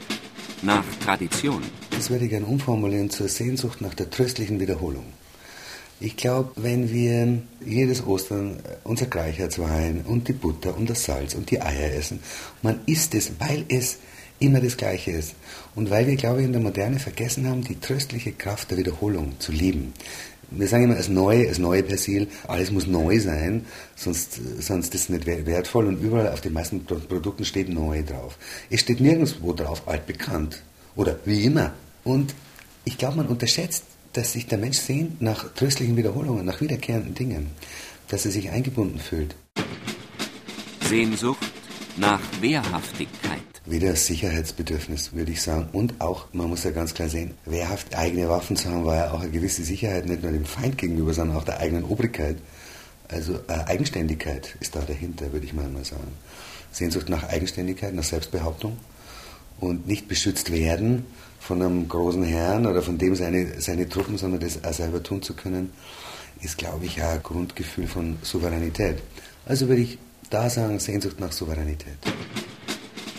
nach Tradition. Das würde ich gerne umformulieren zur Sehnsucht nach der tröstlichen Wiederholung. Ich glaube, wenn wir jedes Ostern unser Gleichheitswein und die Butter und das Salz und die Eier essen, man isst es, weil es immer das Gleiche ist. Und weil wir, glaube ich, in der Moderne vergessen haben, die tröstliche Kraft der Wiederholung zu lieben. Wir sagen immer, das Neue, das neue Persil, alles muss neu sein, sonst, sonst ist es nicht wertvoll und überall auf den meisten Produkten steht neu drauf. Es steht nirgendwo drauf, altbekannt oder wie immer. Und ich glaube, man unterschätzt, dass sich der Mensch sehnt nach tröstlichen Wiederholungen, nach wiederkehrenden Dingen, dass er sich eingebunden fühlt. Sehnsucht nach Wehrhaftigkeit. Wieder Sicherheitsbedürfnis, würde ich sagen. Und auch, man muss ja ganz klar sehen, wehrhaft eigene Waffen zu haben, war ja auch eine gewisse Sicherheit, nicht nur dem Feind gegenüber, sondern auch der eigenen Obrigkeit. Also äh, Eigenständigkeit ist da dahinter, würde ich mal sagen. Sehnsucht nach Eigenständigkeit, nach Selbstbehauptung und nicht beschützt werden von einem großen Herrn oder von dem seine, seine Truppen, sondern das auch selber tun zu können, ist, glaube ich, ein Grundgefühl von Souveränität. Also würde ich da sagen, Sehnsucht nach Souveränität.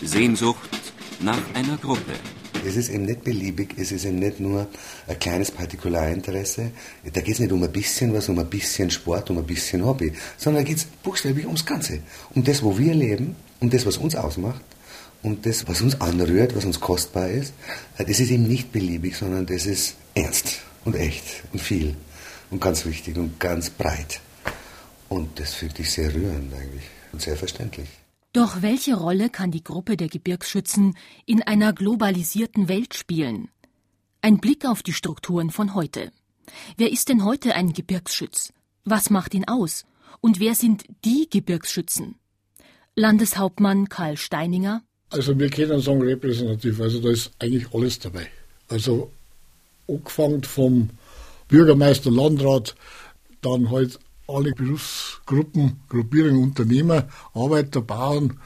Sehnsucht nach einer Gruppe. Es ist eben nicht beliebig, es ist eben nicht nur ein kleines Partikularinteresse. Da geht es nicht um ein bisschen was, um ein bisschen Sport, um ein bisschen Hobby, sondern da geht es buchstäblich ums Ganze. Um das, wo wir leben, um das, was uns ausmacht, um das, was uns anrührt, was uns kostbar ist. Das ist eben nicht beliebig, sondern das ist ernst und echt und viel und ganz wichtig und ganz breit. Und das finde ich sehr rührend eigentlich und sehr verständlich. Doch welche Rolle kann die Gruppe der Gebirgsschützen in einer globalisierten Welt spielen? Ein Blick auf die Strukturen von heute. Wer ist denn heute ein Gebirgsschütz? Was macht ihn aus? Und wer sind die Gebirgsschützen? Landeshauptmann Karl Steininger. Also wir können sagen repräsentativ, also da ist eigentlich alles dabei. Also angefangen vom Bürgermeister, Landrat, dann halt alle Berufsgruppen, Gruppierungen, Unternehmer, Arbeiter, Bauern,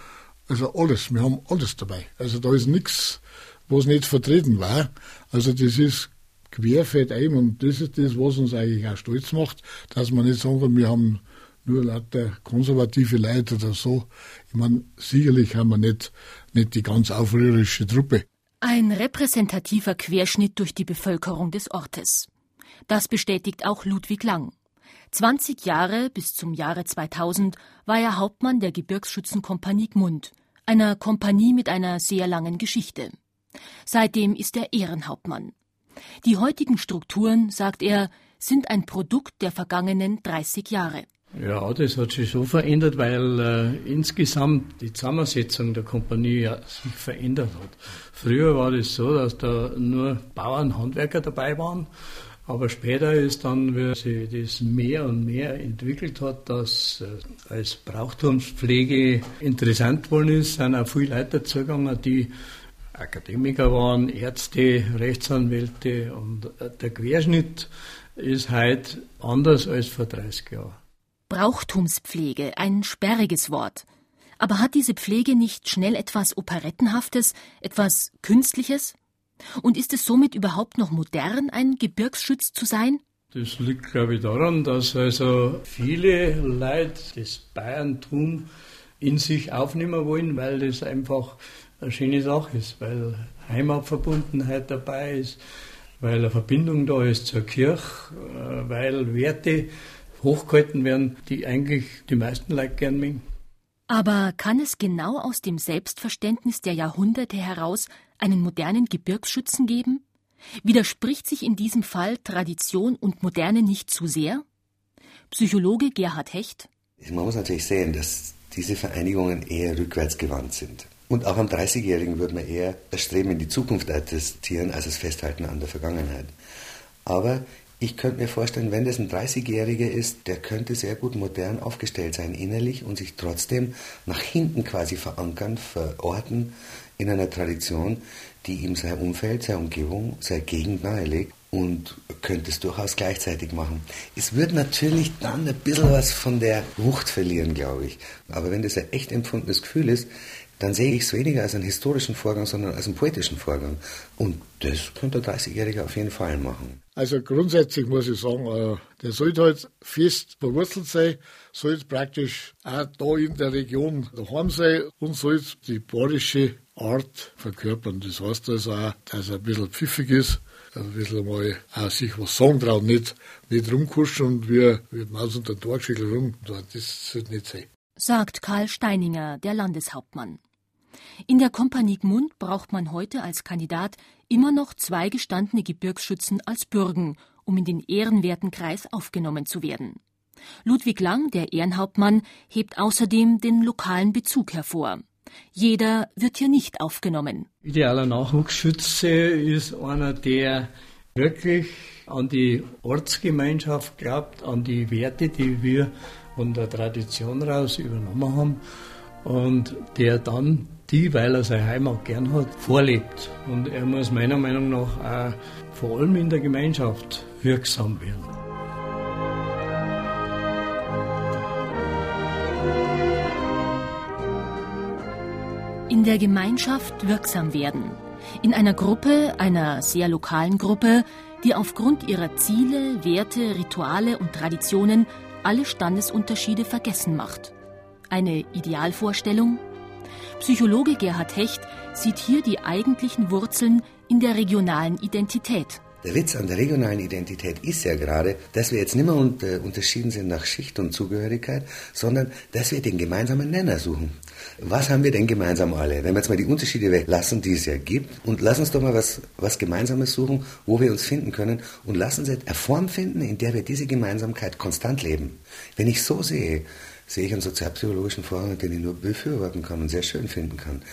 also alles. Wir haben alles dabei. Also da ist nichts, was nicht vertreten war. Also das ist querfeld ein und das ist das, was uns eigentlich auch stolz macht, dass man nicht sagen kann, wir haben nur lauter konservative Leute oder so. Ich meine, sicherlich haben wir nicht, nicht die ganz aufrührerische Truppe. Ein repräsentativer Querschnitt durch die Bevölkerung des Ortes. Das bestätigt auch Ludwig Lang. 20 Jahre bis zum Jahre 2000 war er Hauptmann der Gebirgsschützenkompanie Gmund, einer Kompanie mit einer sehr langen Geschichte. Seitdem ist er Ehrenhauptmann. Die heutigen Strukturen, sagt er, sind ein Produkt der vergangenen 30 Jahre. Ja, das hat sich so verändert, weil äh, insgesamt die Zusammensetzung der Kompanie ja sich verändert hat. Früher war das so, dass da nur Bauern, Handwerker dabei waren aber später ist dann, wie sich das mehr und mehr entwickelt hat, dass äh, als Brauchtumspflege interessant worden ist, sind auch viele Leute dazugegangen, die Akademiker waren, Ärzte, Rechtsanwälte und äh, der Querschnitt ist heute anders als vor 30 Jahren. Brauchtumspflege, ein sperriges Wort. Aber hat diese Pflege nicht schnell etwas Operettenhaftes, etwas Künstliches? Und ist es somit überhaupt noch modern, ein Gebirgsschütz zu sein? Das liegt, glaube ich, daran, dass also viele Leute das Bayerntum in sich aufnehmen wollen, weil das einfach eine schöne Sache ist, weil Heimatverbundenheit dabei ist, weil eine Verbindung da ist zur Kirche, äh, weil Werte hochgehalten werden, die eigentlich die meisten Leute gern mögen. Aber kann es genau aus dem Selbstverständnis der Jahrhunderte heraus einen modernen Gebirgsschützen geben? Widerspricht sich in diesem Fall Tradition und Moderne nicht zu sehr? Psychologe Gerhard Hecht. Man muss natürlich sehen, dass diese Vereinigungen eher rückwärtsgewandt sind. Und auch am 30-Jährigen würde man eher das Streben in die Zukunft attestieren, als das Festhalten an der Vergangenheit. Aber ich könnte mir vorstellen, wenn das ein 30-Jähriger ist, der könnte sehr gut modern aufgestellt sein innerlich und sich trotzdem nach hinten quasi verankern, verorten in einer Tradition, die ihm sein Umfeld, seine Umgebung, seine Gegend nahelegt und könnte es durchaus gleichzeitig machen. Es wird natürlich dann ein bisschen was von der Wucht verlieren, glaube ich. Aber wenn das ein echt empfundenes Gefühl ist, dann sehe ich es weniger als einen historischen Vorgang, sondern als einen poetischen Vorgang. Und das könnte der 30-Jährige auf jeden Fall machen. Also grundsätzlich muss ich sagen, äh, der sollte halt fest verwurzelt sein, sollte praktisch auch da in der Region daheim sein und sollte die bayerische Art verkörpern. Das heißt also auch, dass er ein bisschen pfiffig ist, ein bisschen mal auch sich was sagen traut, nicht, nicht rumkuschen und wie, wie Maus unter den Torgeschickel rum. Das sollte nicht sein. Sagt Karl Steininger, der Landeshauptmann. In der Kompanie Gmund braucht man heute als Kandidat immer noch zwei gestandene Gebirgsschützen als Bürgen, um in den ehrenwerten Kreis aufgenommen zu werden. Ludwig Lang, der Ehrenhauptmann, hebt außerdem den lokalen Bezug hervor. Jeder wird hier nicht aufgenommen. Idealer Nachwuchsschütze ist einer, der wirklich an die Ortsgemeinschaft glaubt, an die Werte, die wir von der Tradition raus übernommen haben und der dann die, weil er seine Heimat gern hat, vorlebt. Und er muss meiner Meinung nach auch vor allem in der Gemeinschaft wirksam werden. In der Gemeinschaft wirksam werden. In einer Gruppe, einer sehr lokalen Gruppe, die aufgrund ihrer Ziele, Werte, Rituale und Traditionen alle Standesunterschiede vergessen macht. Eine Idealvorstellung? Psychologe Gerhard Hecht sieht hier die eigentlichen Wurzeln in der regionalen Identität. Der Witz an der regionalen Identität ist ja gerade, dass wir jetzt nicht mehr unter, unterschieden sind nach Schicht und Zugehörigkeit, sondern dass wir den gemeinsamen Nenner suchen. Was haben wir denn gemeinsam alle? Wenn wir jetzt mal die Unterschiede weglassen, die es ja gibt, und lass uns doch mal was, was Gemeinsames suchen, wo wir uns finden können, und lassen uns eine Form finden, in der wir diese Gemeinsamkeit konstant leben. Wenn ich so sehe, sehe ich einen sozialpsychologischen Vorgang, den ich nur befürworten kann und sehr schön finden kann.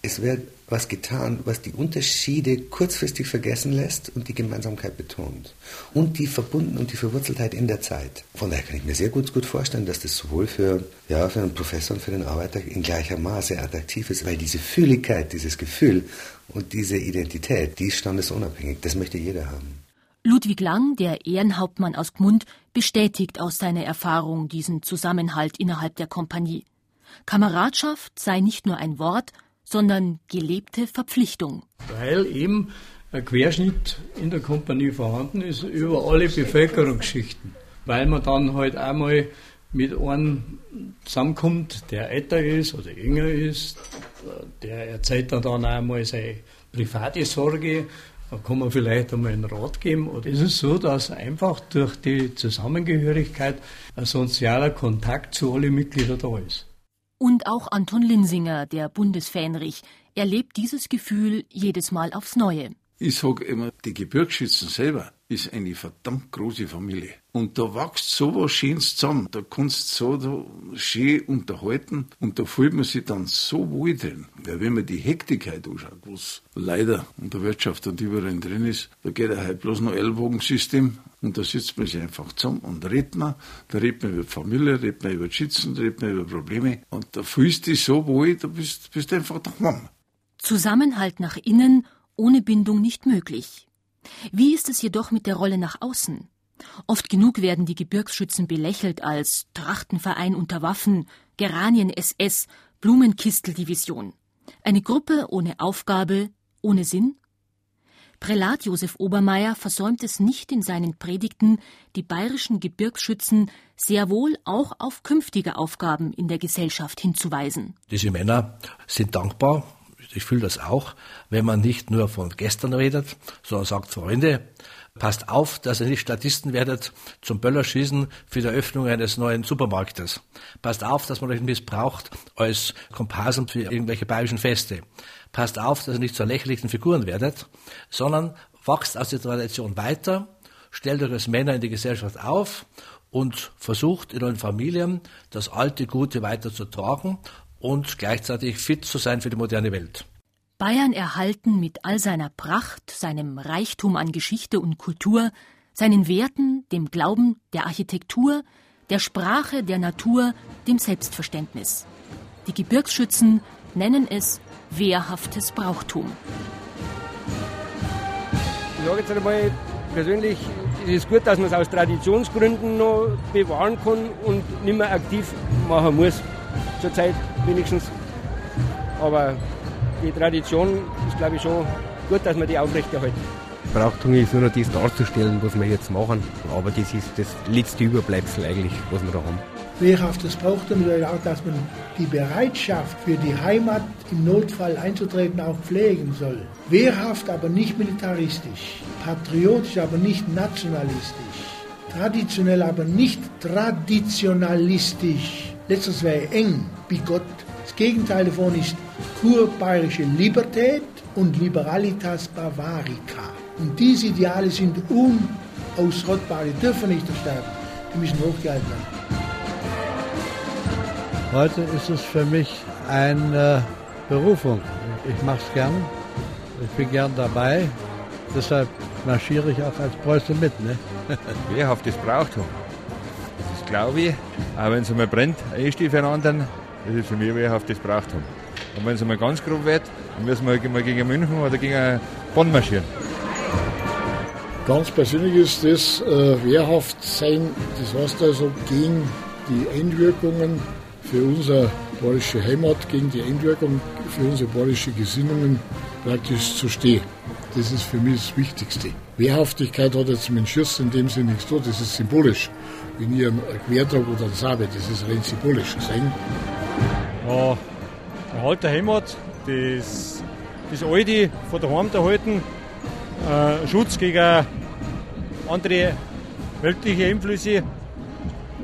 Es wird was getan, was die Unterschiede kurzfristig vergessen lässt und die Gemeinsamkeit betont. Und die Verbunden und die Verwurzeltheit in der Zeit. Von daher kann ich mir sehr gut, gut vorstellen, dass das sowohl für, ja, für einen Professor und für den Arbeiter in gleicher Maße attraktiv ist, weil diese Fühligkeit, dieses Gefühl und diese Identität, die ist standesunabhängig. Das möchte jeder haben. Ludwig Lang, der Ehrenhauptmann aus Gmund, bestätigt aus seiner Erfahrung diesen Zusammenhalt innerhalb der Kompanie. Kameradschaft sei nicht nur ein Wort, sondern gelebte Verpflichtung. Weil eben ein Querschnitt in der Kompanie vorhanden ist über alle Bevölkerungsschichten. Weil man dann halt einmal mit einem zusammenkommt, der älter ist oder jünger ist, der erzählt dann, dann einmal seine private Sorge da kann man vielleicht einmal einen Rat geben. Oder ist es so, dass einfach durch die Zusammengehörigkeit ein sozialer Kontakt zu allen Mitgliedern da ist? Und auch Anton Linsinger, der Bundesfähnrich, erlebt dieses Gefühl jedes Mal aufs Neue. Ich sage immer, die Gebirgsschützen selber ist eine verdammt große Familie. Und da wächst so was Schönes zusammen. Da kannst du so schön unterhalten und da fühlt man sich dann so wohl drin. Ja, wenn man die Hektik heute anschaut, was leider in der Wirtschaft und überall drin ist, da geht ja halt bloß noch Ellbogensystem und da sitzt man sich einfach zusammen und redet man. Da redet man über Familie, redet man über Schützen, redet man über Probleme und da fühlst du dich so wohl, da bist, bist du einfach daheim. Zusammenhalt nach innen ohne Bindung nicht möglich. Wie ist es jedoch mit der Rolle nach außen? Oft genug werden die Gebirgsschützen belächelt als Trachtenverein unter Waffen, Geranien-SS, Blumenkisteldivision. Eine Gruppe ohne Aufgabe, ohne Sinn? Prälat Josef Obermeier versäumt es nicht in seinen Predigten, die bayerischen Gebirgsschützen sehr wohl auch auf künftige Aufgaben in der Gesellschaft hinzuweisen. Diese Männer sind dankbar ich fühle das auch, wenn man nicht nur von gestern redet, sondern sagt, Freunde, passt auf, dass ihr nicht Statisten werdet zum Böllerschießen für die Eröffnung eines neuen Supermarktes. Passt auf, dass man euch missbraucht als Komparsen für irgendwelche bayerischen Feste. Passt auf, dass ihr nicht zu lächerlichen Figuren werdet, sondern wachst aus der Tradition weiter, stellt euch als Männer in die Gesellschaft auf und versucht in euren Familien das alte Gute weiter zu tragen und gleichzeitig fit zu sein für die moderne Welt. Bayern erhalten mit all seiner Pracht, seinem Reichtum an Geschichte und Kultur, seinen Werten, dem Glauben, der Architektur, der Sprache, der Natur, dem Selbstverständnis. Die Gebirgsschützen nennen es wehrhaftes Brauchtum. Ich sage jetzt einmal persönlich, es ist gut, dass man es aus Traditionsgründen noch bewahren kann und nicht mehr aktiv machen muss. Zurzeit wenigstens. Aber die Tradition ist, glaube ich, schon gut, dass man die aufrechterhalten. Brauchtum ist nur noch das darzustellen, was wir jetzt machen. Aber das ist das letzte Überbleibsel eigentlich, was wir da haben. Wehrhaftes Brauchtum bedeutet auch, dass man die Bereitschaft für die Heimat im Notfall einzutreten auch pflegen soll. Wehrhaft, aber nicht militaristisch. Patriotisch, aber nicht nationalistisch. Traditionell, aber nicht traditionalistisch. Letztes wäre eng, bigott. Das Gegenteil davon ist kurbayerische Libertät und Liberalitas Bavarica. Und diese Ideale sind unausrottbar, die dürfen nicht sterben. Die müssen hochgehalten werden. Heute ist es für mich eine Berufung. Ich mache es gern. Ich bin gern dabei. Deshalb marschiere ich auch als Preuße mit. Ne? Wehrhaftes Brauchtum. Das glaube ich, auch wenn es einmal brennt, einstehe für einen anderen, das ist für mich wehrhaftes Brauchtum. Und wenn es einmal ganz grob wird, dann müssen wir mal gegen München oder gegen Bonn marschieren. Ganz persönlich ist das äh, wehrhaft sein, das heißt also gegen die Einwirkungen für unsere bayerische Heimat, gegen die Einwirkung für unsere bayerische Gesinnungen praktisch zu stehen. Das ist für mich das Wichtigste. Wehrhaftigkeit hat jetzt dem Schuss in dem Sinne nichts zu das ist symbolisch. Wenn ich ein Gewehr trage oder ein Sabe, das ist rein symbolisch. Sein. Ja, Erhalt der Heimat, das, das Alte von daheim erhalten, äh, Schutz gegen andere weltliche Einflüsse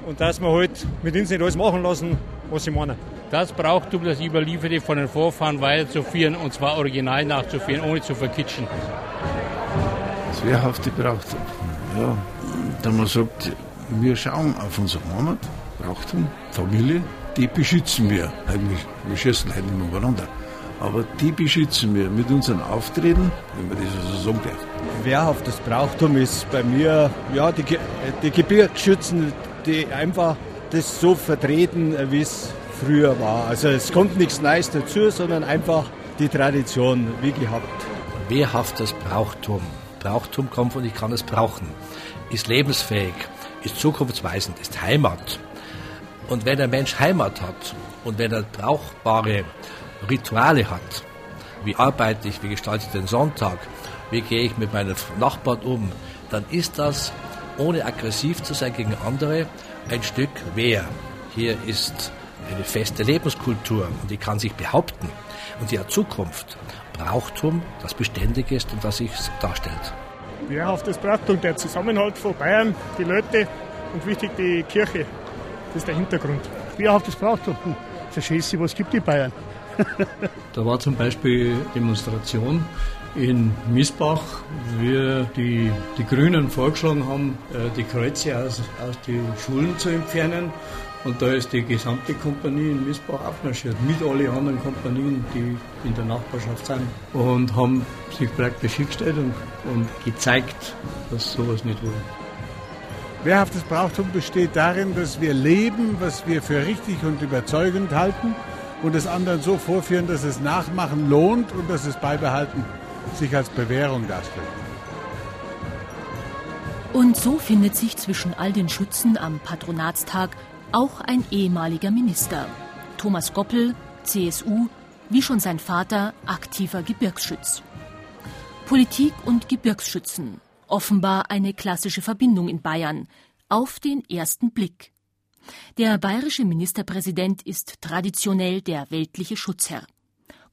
und dass wir halt mit uns nicht alles machen lassen, was sie meinen. Das Brauchtum, das Überlieferte von den Vorfahren weiterzuführen und zwar original nachzuführen, ohne zu verkitschen. Das wehrhafte Brauchtum. Ja, da man sagt, wir schauen auf unsere Heimat, Brauchtum, Familie, die beschützen wir. Eigentlich, wir schießen halt nicht umeinander. Aber die beschützen wir mit unserem Auftreten, wenn man das so sagen darf. Wehrhaftes Brauchtum ist bei mir, ja, die, die Gebirgsschützen, die einfach das so vertreten, wie es früher war. Also es kommt nichts Neues dazu, sondern einfach die Tradition wie gehabt. Wehrhaftes Brauchtum. Brauchtum kommt von ich kann es brauchen. Ist lebensfähig, ist zukunftsweisend, ist Heimat. Und wenn ein Mensch Heimat hat und wenn er brauchbare Rituale hat, wie arbeite ich, wie gestalte ich den Sonntag, wie gehe ich mit meinen Nachbarn um, dann ist das, ohne aggressiv zu sein gegen andere, ein Stück Wehr. Hier ist eine feste Lebenskultur und die kann sich behaupten und die hat Zukunft. Brauchtum, das beständig ist und das sich darstellt. Wehrhaftes Brauchtum, der Zusammenhalt von Bayern, die Leute und wichtig die Kirche. Das ist der Hintergrund. Wehrhaftes Brauchtum. Hm, Verschieße, was gibt die Bayern? da war zum Beispiel Demonstration in Miesbach, wie die, die Grünen vorgeschlagen haben, äh, die Kreuze aus, aus den Schulen zu entfernen. Und da ist die gesamte Kompanie in Miesbach aufmarschiert, mit allen anderen Kompanien, die in der Nachbarschaft sind. Und haben sich praktisch hingestellt und, und gezeigt, dass sowas nicht war. Wehrhaftes Brauchtum besteht darin, dass wir leben, was wir für richtig und überzeugend halten und es anderen so vorführen, dass es Nachmachen lohnt und dass es beibehalten sich als Bewährung darstellt. Und so findet sich zwischen all den Schützen am Patronatstag auch ein ehemaliger Minister. Thomas Goppel, CSU, wie schon sein Vater, aktiver Gebirgsschütz. Politik und Gebirgsschützen. Offenbar eine klassische Verbindung in Bayern. Auf den ersten Blick. Der bayerische Ministerpräsident ist traditionell der weltliche Schutzherr.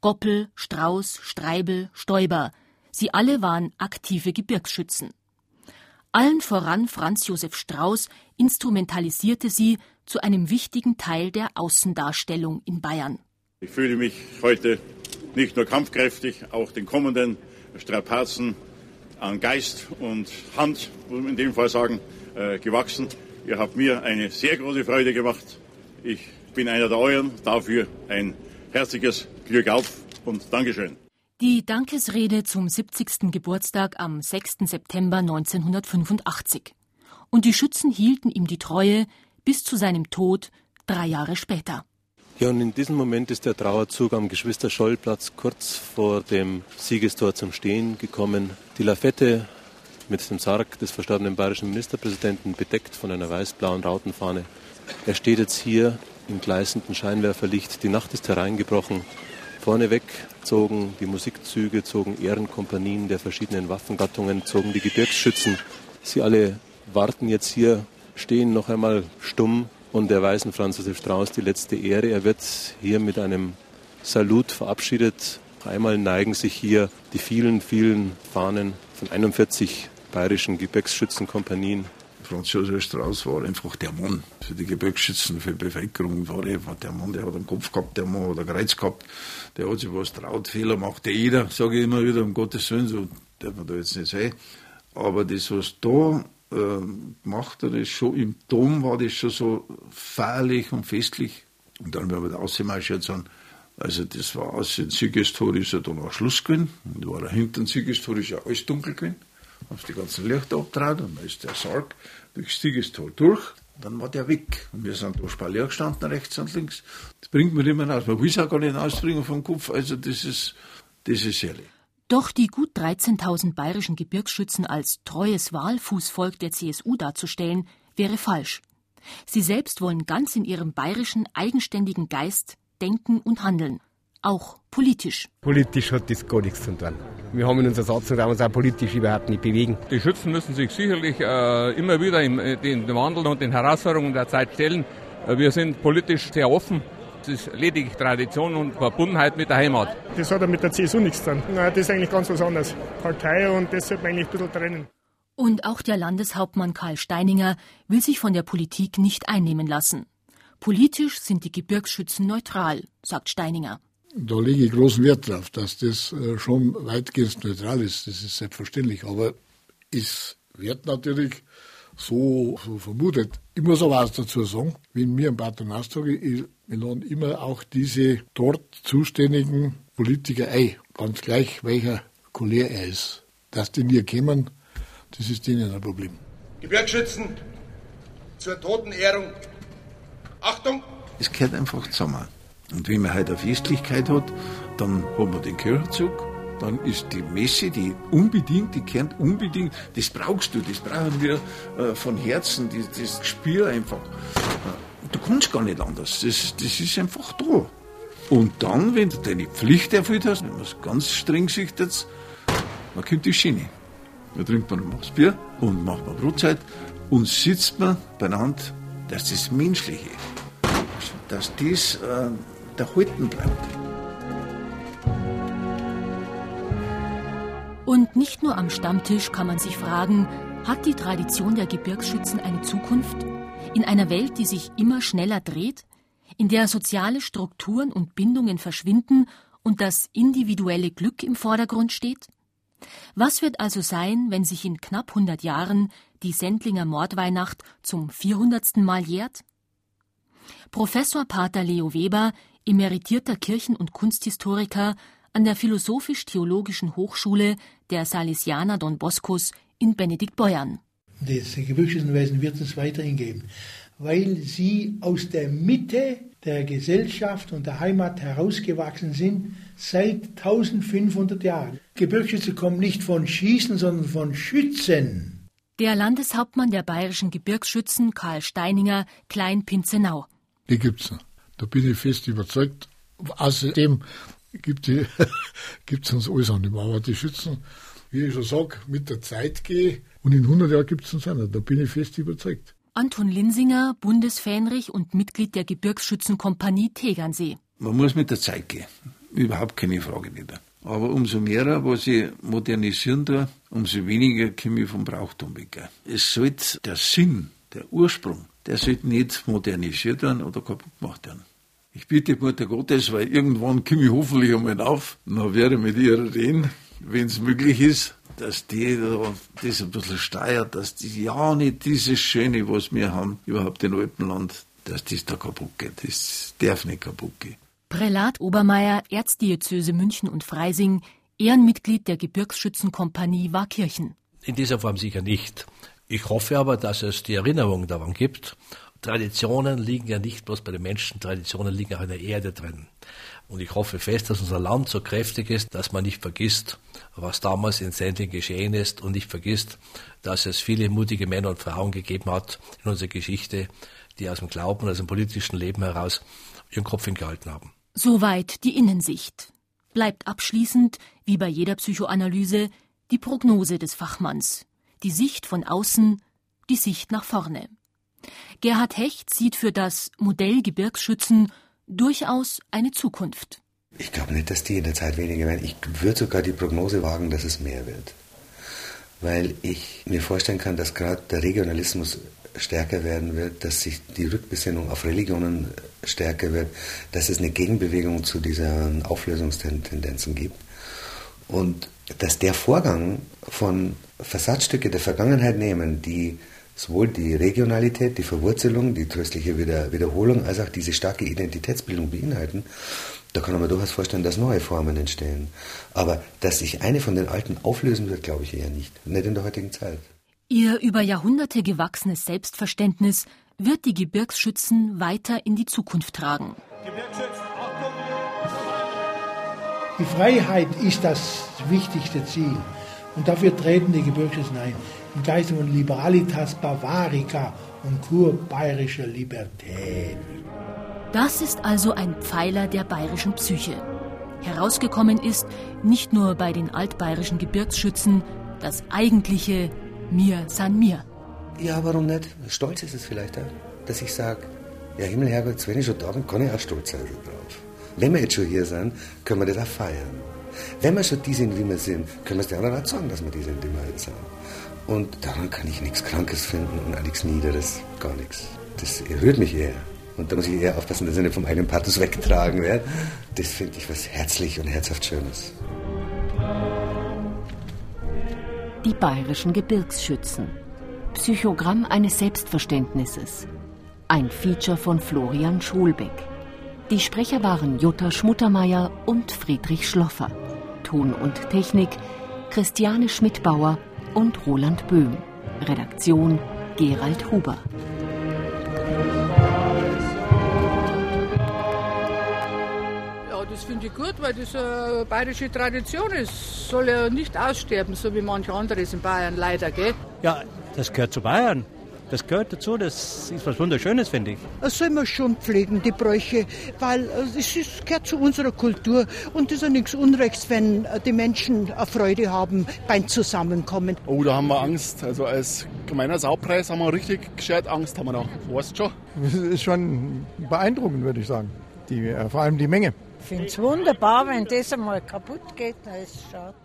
Goppel, Strauß, Streibel, Stoiber. Sie alle waren aktive Gebirgsschützen. Allen voran Franz Josef Strauß instrumentalisierte sie zu einem wichtigen Teil der Außendarstellung in Bayern. Ich fühle mich heute nicht nur kampfkräftig, auch den kommenden Strapazen an Geist und Hand, muss man in dem Fall sagen, äh, gewachsen. Ihr habt mir eine sehr große Freude gemacht. Ich bin einer der Euren. Dafür ein herzliches Glück auf und Dankeschön. Die Dankesrede zum 70. Geburtstag am 6. September 1985. Und die Schützen hielten ihm die Treue bis zu seinem Tod drei Jahre später. Ja, und in diesem Moment ist der Trauerzug am Geschwister-Scholl-Platz kurz vor dem Siegestor zum Stehen gekommen. Die Lafette mit dem Sarg des verstorbenen bayerischen Ministerpräsidenten bedeckt von einer weiß-blauen Rautenfahne. Er steht jetzt hier im gleißenden Scheinwerferlicht. Die Nacht ist hereingebrochen. Vorneweg zogen die Musikzüge, zogen Ehrenkompanien der verschiedenen Waffengattungen, zogen die Gebirgsschützen. Sie alle warten jetzt hier, stehen noch einmal stumm und erweisen Franz Josef Strauß die letzte Ehre. Er wird hier mit einem Salut verabschiedet. Einmal neigen sich hier die vielen, vielen Fahnen von 41 bayerischen Gebirgsschützenkompanien Franz Josef Strauß war einfach der Mann für die Gebirgsschützen, für die Bevölkerung. War einfach der Mann, der hat einen Kopf gehabt, der Mann hat einen Kreuz gehabt, der hat sich was traut. Fehler macht jeder, sage ich immer wieder, um Gottes Willen, so darf man da jetzt nicht sagen. Aber das, was da äh, gemacht hat, ist schon im Dom war das schon so feierlich und festlich. Und dann, wenn wir da rausmarschiert sind, also das war aus dem Siegestor ist ja dann auch Schluss gewesen. Und war hinter dem Siegestor ist ja alles dunkel gewesen. Haben die ganzen Lichter abgetragen und dann ist der Sarg durchs Siegestor durch. Dann war der weg. Und wir sind da Spalier gestanden, rechts und links. Das bringt man immer aus. Man will es auch gar nicht ausbringen vom Kopf. Also das ist, das ist herrlich. Doch die gut 13.000 bayerischen Gebirgsschützen als treues Wahlfußvolk der CSU darzustellen, wäre falsch. Sie selbst wollen ganz in ihrem bayerischen, eigenständigen Geist denken und handeln. Auch politisch. Politisch hat das gar nichts zu tun. Wir haben in unserer Satzung uns auch politisch überhaupt nicht bewegen. Die Schützen müssen sich sicherlich äh, immer wieder im, äh, den Wandel und den Herausforderungen der Zeit stellen. Äh, wir sind politisch sehr offen. Es ist lediglich Tradition und Verbundenheit mit der Heimat. Das hat ja mit der CSU nichts zu tun. Das ist eigentlich ganz was anderes. Partei und das sollte man eigentlich ein bisschen trennen. Und auch der Landeshauptmann Karl Steininger will sich von der Politik nicht einnehmen lassen. Politisch sind die Gebirgsschützen neutral, sagt Steininger. Da lege ich großen Wert drauf, dass das äh, schon weitgehend neutral ist. Das ist selbstverständlich. Aber es wird natürlich so, so vermutet. Ich muss aber auch dazu sagen, wenn wir im Patronatstag, wir laden immer auch diese dort zuständigen Politiker ein. Ganz gleich, welcher Couleur er ist. Dass die nie kommen, das ist denen ein Problem. Gebirgsschützen zur Totenehrung. Achtung! Es gehört einfach zusammen. Und wenn man heute eine Festlichkeit hat, dann haben wir den Kirchenzug, dann ist die Messe, die unbedingt, die kennt unbedingt, das brauchst du, das brauchen wir äh, von Herzen, das, das Gespür einfach. Äh, du kannst gar nicht anders, das, das ist einfach da. Und dann, wenn du deine Pflicht erfüllt hast, wenn man es ganz streng sieht jetzt, dann kommt die Schiene. Da trinkt man das Bier und macht man Brotzeit und sitzt man beieinander, dass das Menschliche, dass das äh, erhalten bleibt. Und nicht nur am Stammtisch kann man sich fragen, hat die Tradition der Gebirgsschützen eine Zukunft? In einer Welt, die sich immer schneller dreht? In der soziale Strukturen und Bindungen verschwinden und das individuelle Glück im Vordergrund steht? Was wird also sein, wenn sich in knapp 100 Jahren die Sendlinger Mordweihnacht zum 400. Mal jährt? Professor Pater Leo Weber, emeritierter Kirchen- und Kunsthistoriker an der Philosophisch-Theologischen Hochschule der Salesianer Don Boscos in Benediktbeuern. Das Gebirgsschützenwesen wird es weiterhin geben, weil sie aus der Mitte der Gesellschaft und der Heimat herausgewachsen sind seit 1500 Jahren. Gebirgsschütze kommen nicht von Schießen, sondern von Schützen. Der Landeshauptmann der bayerischen Gebirgsschützen, Karl Steininger, Klein-Pinzenau. Die gibt's noch. Da bin ich fest überzeugt. Außerdem gibt es uns alles an dem. Aber die Schützen, wie ich schon sage, mit der Zeit gehe und in 100 Jahren gibt es uns noch. Da bin ich fest überzeugt. Anton Linsinger, Bundesfähnrich und Mitglied der Gebirgsschützenkompanie Tegernsee. Man muss mit der Zeit gehen. Überhaupt keine Frage nicht. Aber umso mehr, was ich modernisieren tue, umso weniger komme ich vom Brauchtum weg. Es sollte der Sinn, der Ursprung, der sollte nicht modernisiert werden oder kaputt gemacht werden. Ich bitte Mutter Gottes, weil irgendwann komme ich hoffentlich einmal auf, dann werde ich mit ihr reden, wenn es möglich ist, dass die das ein bisschen steuert, dass die ja nicht dieses Schöne, was wir haben, überhaupt in Alpenland dass das da kaputt geht. Das darf nicht kaputt gehen. Prälat Obermeier, Erzdiözese München und Freising, Ehrenmitglied der Gebirgsschützenkompanie Warkirchen. In dieser Form sicher nicht. Ich hoffe aber, dass es die Erinnerung daran gibt. Traditionen liegen ja nicht bloß bei den Menschen, Traditionen liegen auch in der Erde drin. Und ich hoffe fest, dass unser Land so kräftig ist, dass man nicht vergisst, was damals in Sendling geschehen ist und nicht vergisst, dass es viele mutige Männer und Frauen gegeben hat in unserer Geschichte, die aus dem Glauben, aus dem politischen Leben heraus ihren Kopf hingehalten haben. Soweit die Innensicht. Bleibt abschließend, wie bei jeder Psychoanalyse, die Prognose des Fachmanns. Die Sicht von außen, die Sicht nach vorne. Gerhard Hecht sieht für das Modell Gebirgsschützen durchaus eine Zukunft. Ich glaube nicht, dass die in der Zeit weniger werden. Ich würde sogar die Prognose wagen, dass es mehr wird. Weil ich mir vorstellen kann, dass gerade der Regionalismus stärker werden wird, dass sich die Rückbesinnung auf Religionen stärker wird, dass es eine Gegenbewegung zu diesen Auflösungstendenzen gibt. Und dass der Vorgang von Versatzstücke der Vergangenheit nehmen, die sowohl die Regionalität, die Verwurzelung, die tröstliche Wiederholung, als auch diese starke Identitätsbildung beinhalten, da kann man mir durchaus vorstellen, dass neue Formen entstehen. Aber dass sich eine von den alten auflösen wird, glaube ich eher nicht. Nicht in der heutigen Zeit. Ihr über Jahrhunderte gewachsenes Selbstverständnis wird die Gebirgsschützen weiter in die Zukunft tragen. Die Freiheit ist das wichtigste Ziel. Und dafür treten die Gebirgsschützen ein. Im Geiste von Liberalitas Bavarica und kurbayerischer Libertät. Das ist also ein Pfeiler der bayerischen Psyche. Herausgekommen ist nicht nur bei den altbayerischen Gebirgsschützen das eigentliche Mir san mir. Ja, warum nicht? Stolz ist es vielleicht, dass ich sage, ja Himmel, Herrgott, wenn ich schon da bin, kann ich auch stolz sein drauf. Wenn wir jetzt schon hier sind, können wir das auch feiern. Wenn wir schon die sind, wie wir sind, können wir es der anderen auch sagen, dass wir die sind, die wir jetzt sind. Und daran kann ich nichts Krankes finden und nichts Niederes, gar nichts. Das rührt mich eher. Und da muss ich eher aufpassen, dass ich nicht vom eigenen Pathos weggetragen werde. Das finde ich was herzlich und herzhaft Schönes. Die bayerischen Gebirgsschützen. Psychogramm eines Selbstverständnisses. Ein Feature von Florian Schulbeck. Die Sprecher waren Jutta Schmuttermeier und Friedrich Schloffer. Ton und Technik Christiane Schmidbauer und Roland Böhm. Redaktion Gerald Huber. Ja, das finde ich gut, weil das eine bayerische Tradition ist. Soll ja nicht aussterben, so wie manch anderes in Bayern leider, gell? Ja, das gehört zu Bayern. Das gehört dazu, das ist was Wunderschönes, finde ich. Das soll man schon pflegen, die Bräuche, weil es ist, gehört zu unserer Kultur und es ist ja nichts Unrechts, wenn die Menschen eine Freude haben beim Zusammenkommen. Oh, da haben wir Angst. Also als gemeiner Saupreis haben wir richtig gescheit Angst, haben wir da. Weißt schon? Das ist schon beeindruckend, würde ich sagen. Die, vor allem die Menge. Ich finde es wunderbar, wenn das einmal kaputt geht, dann ist es schade.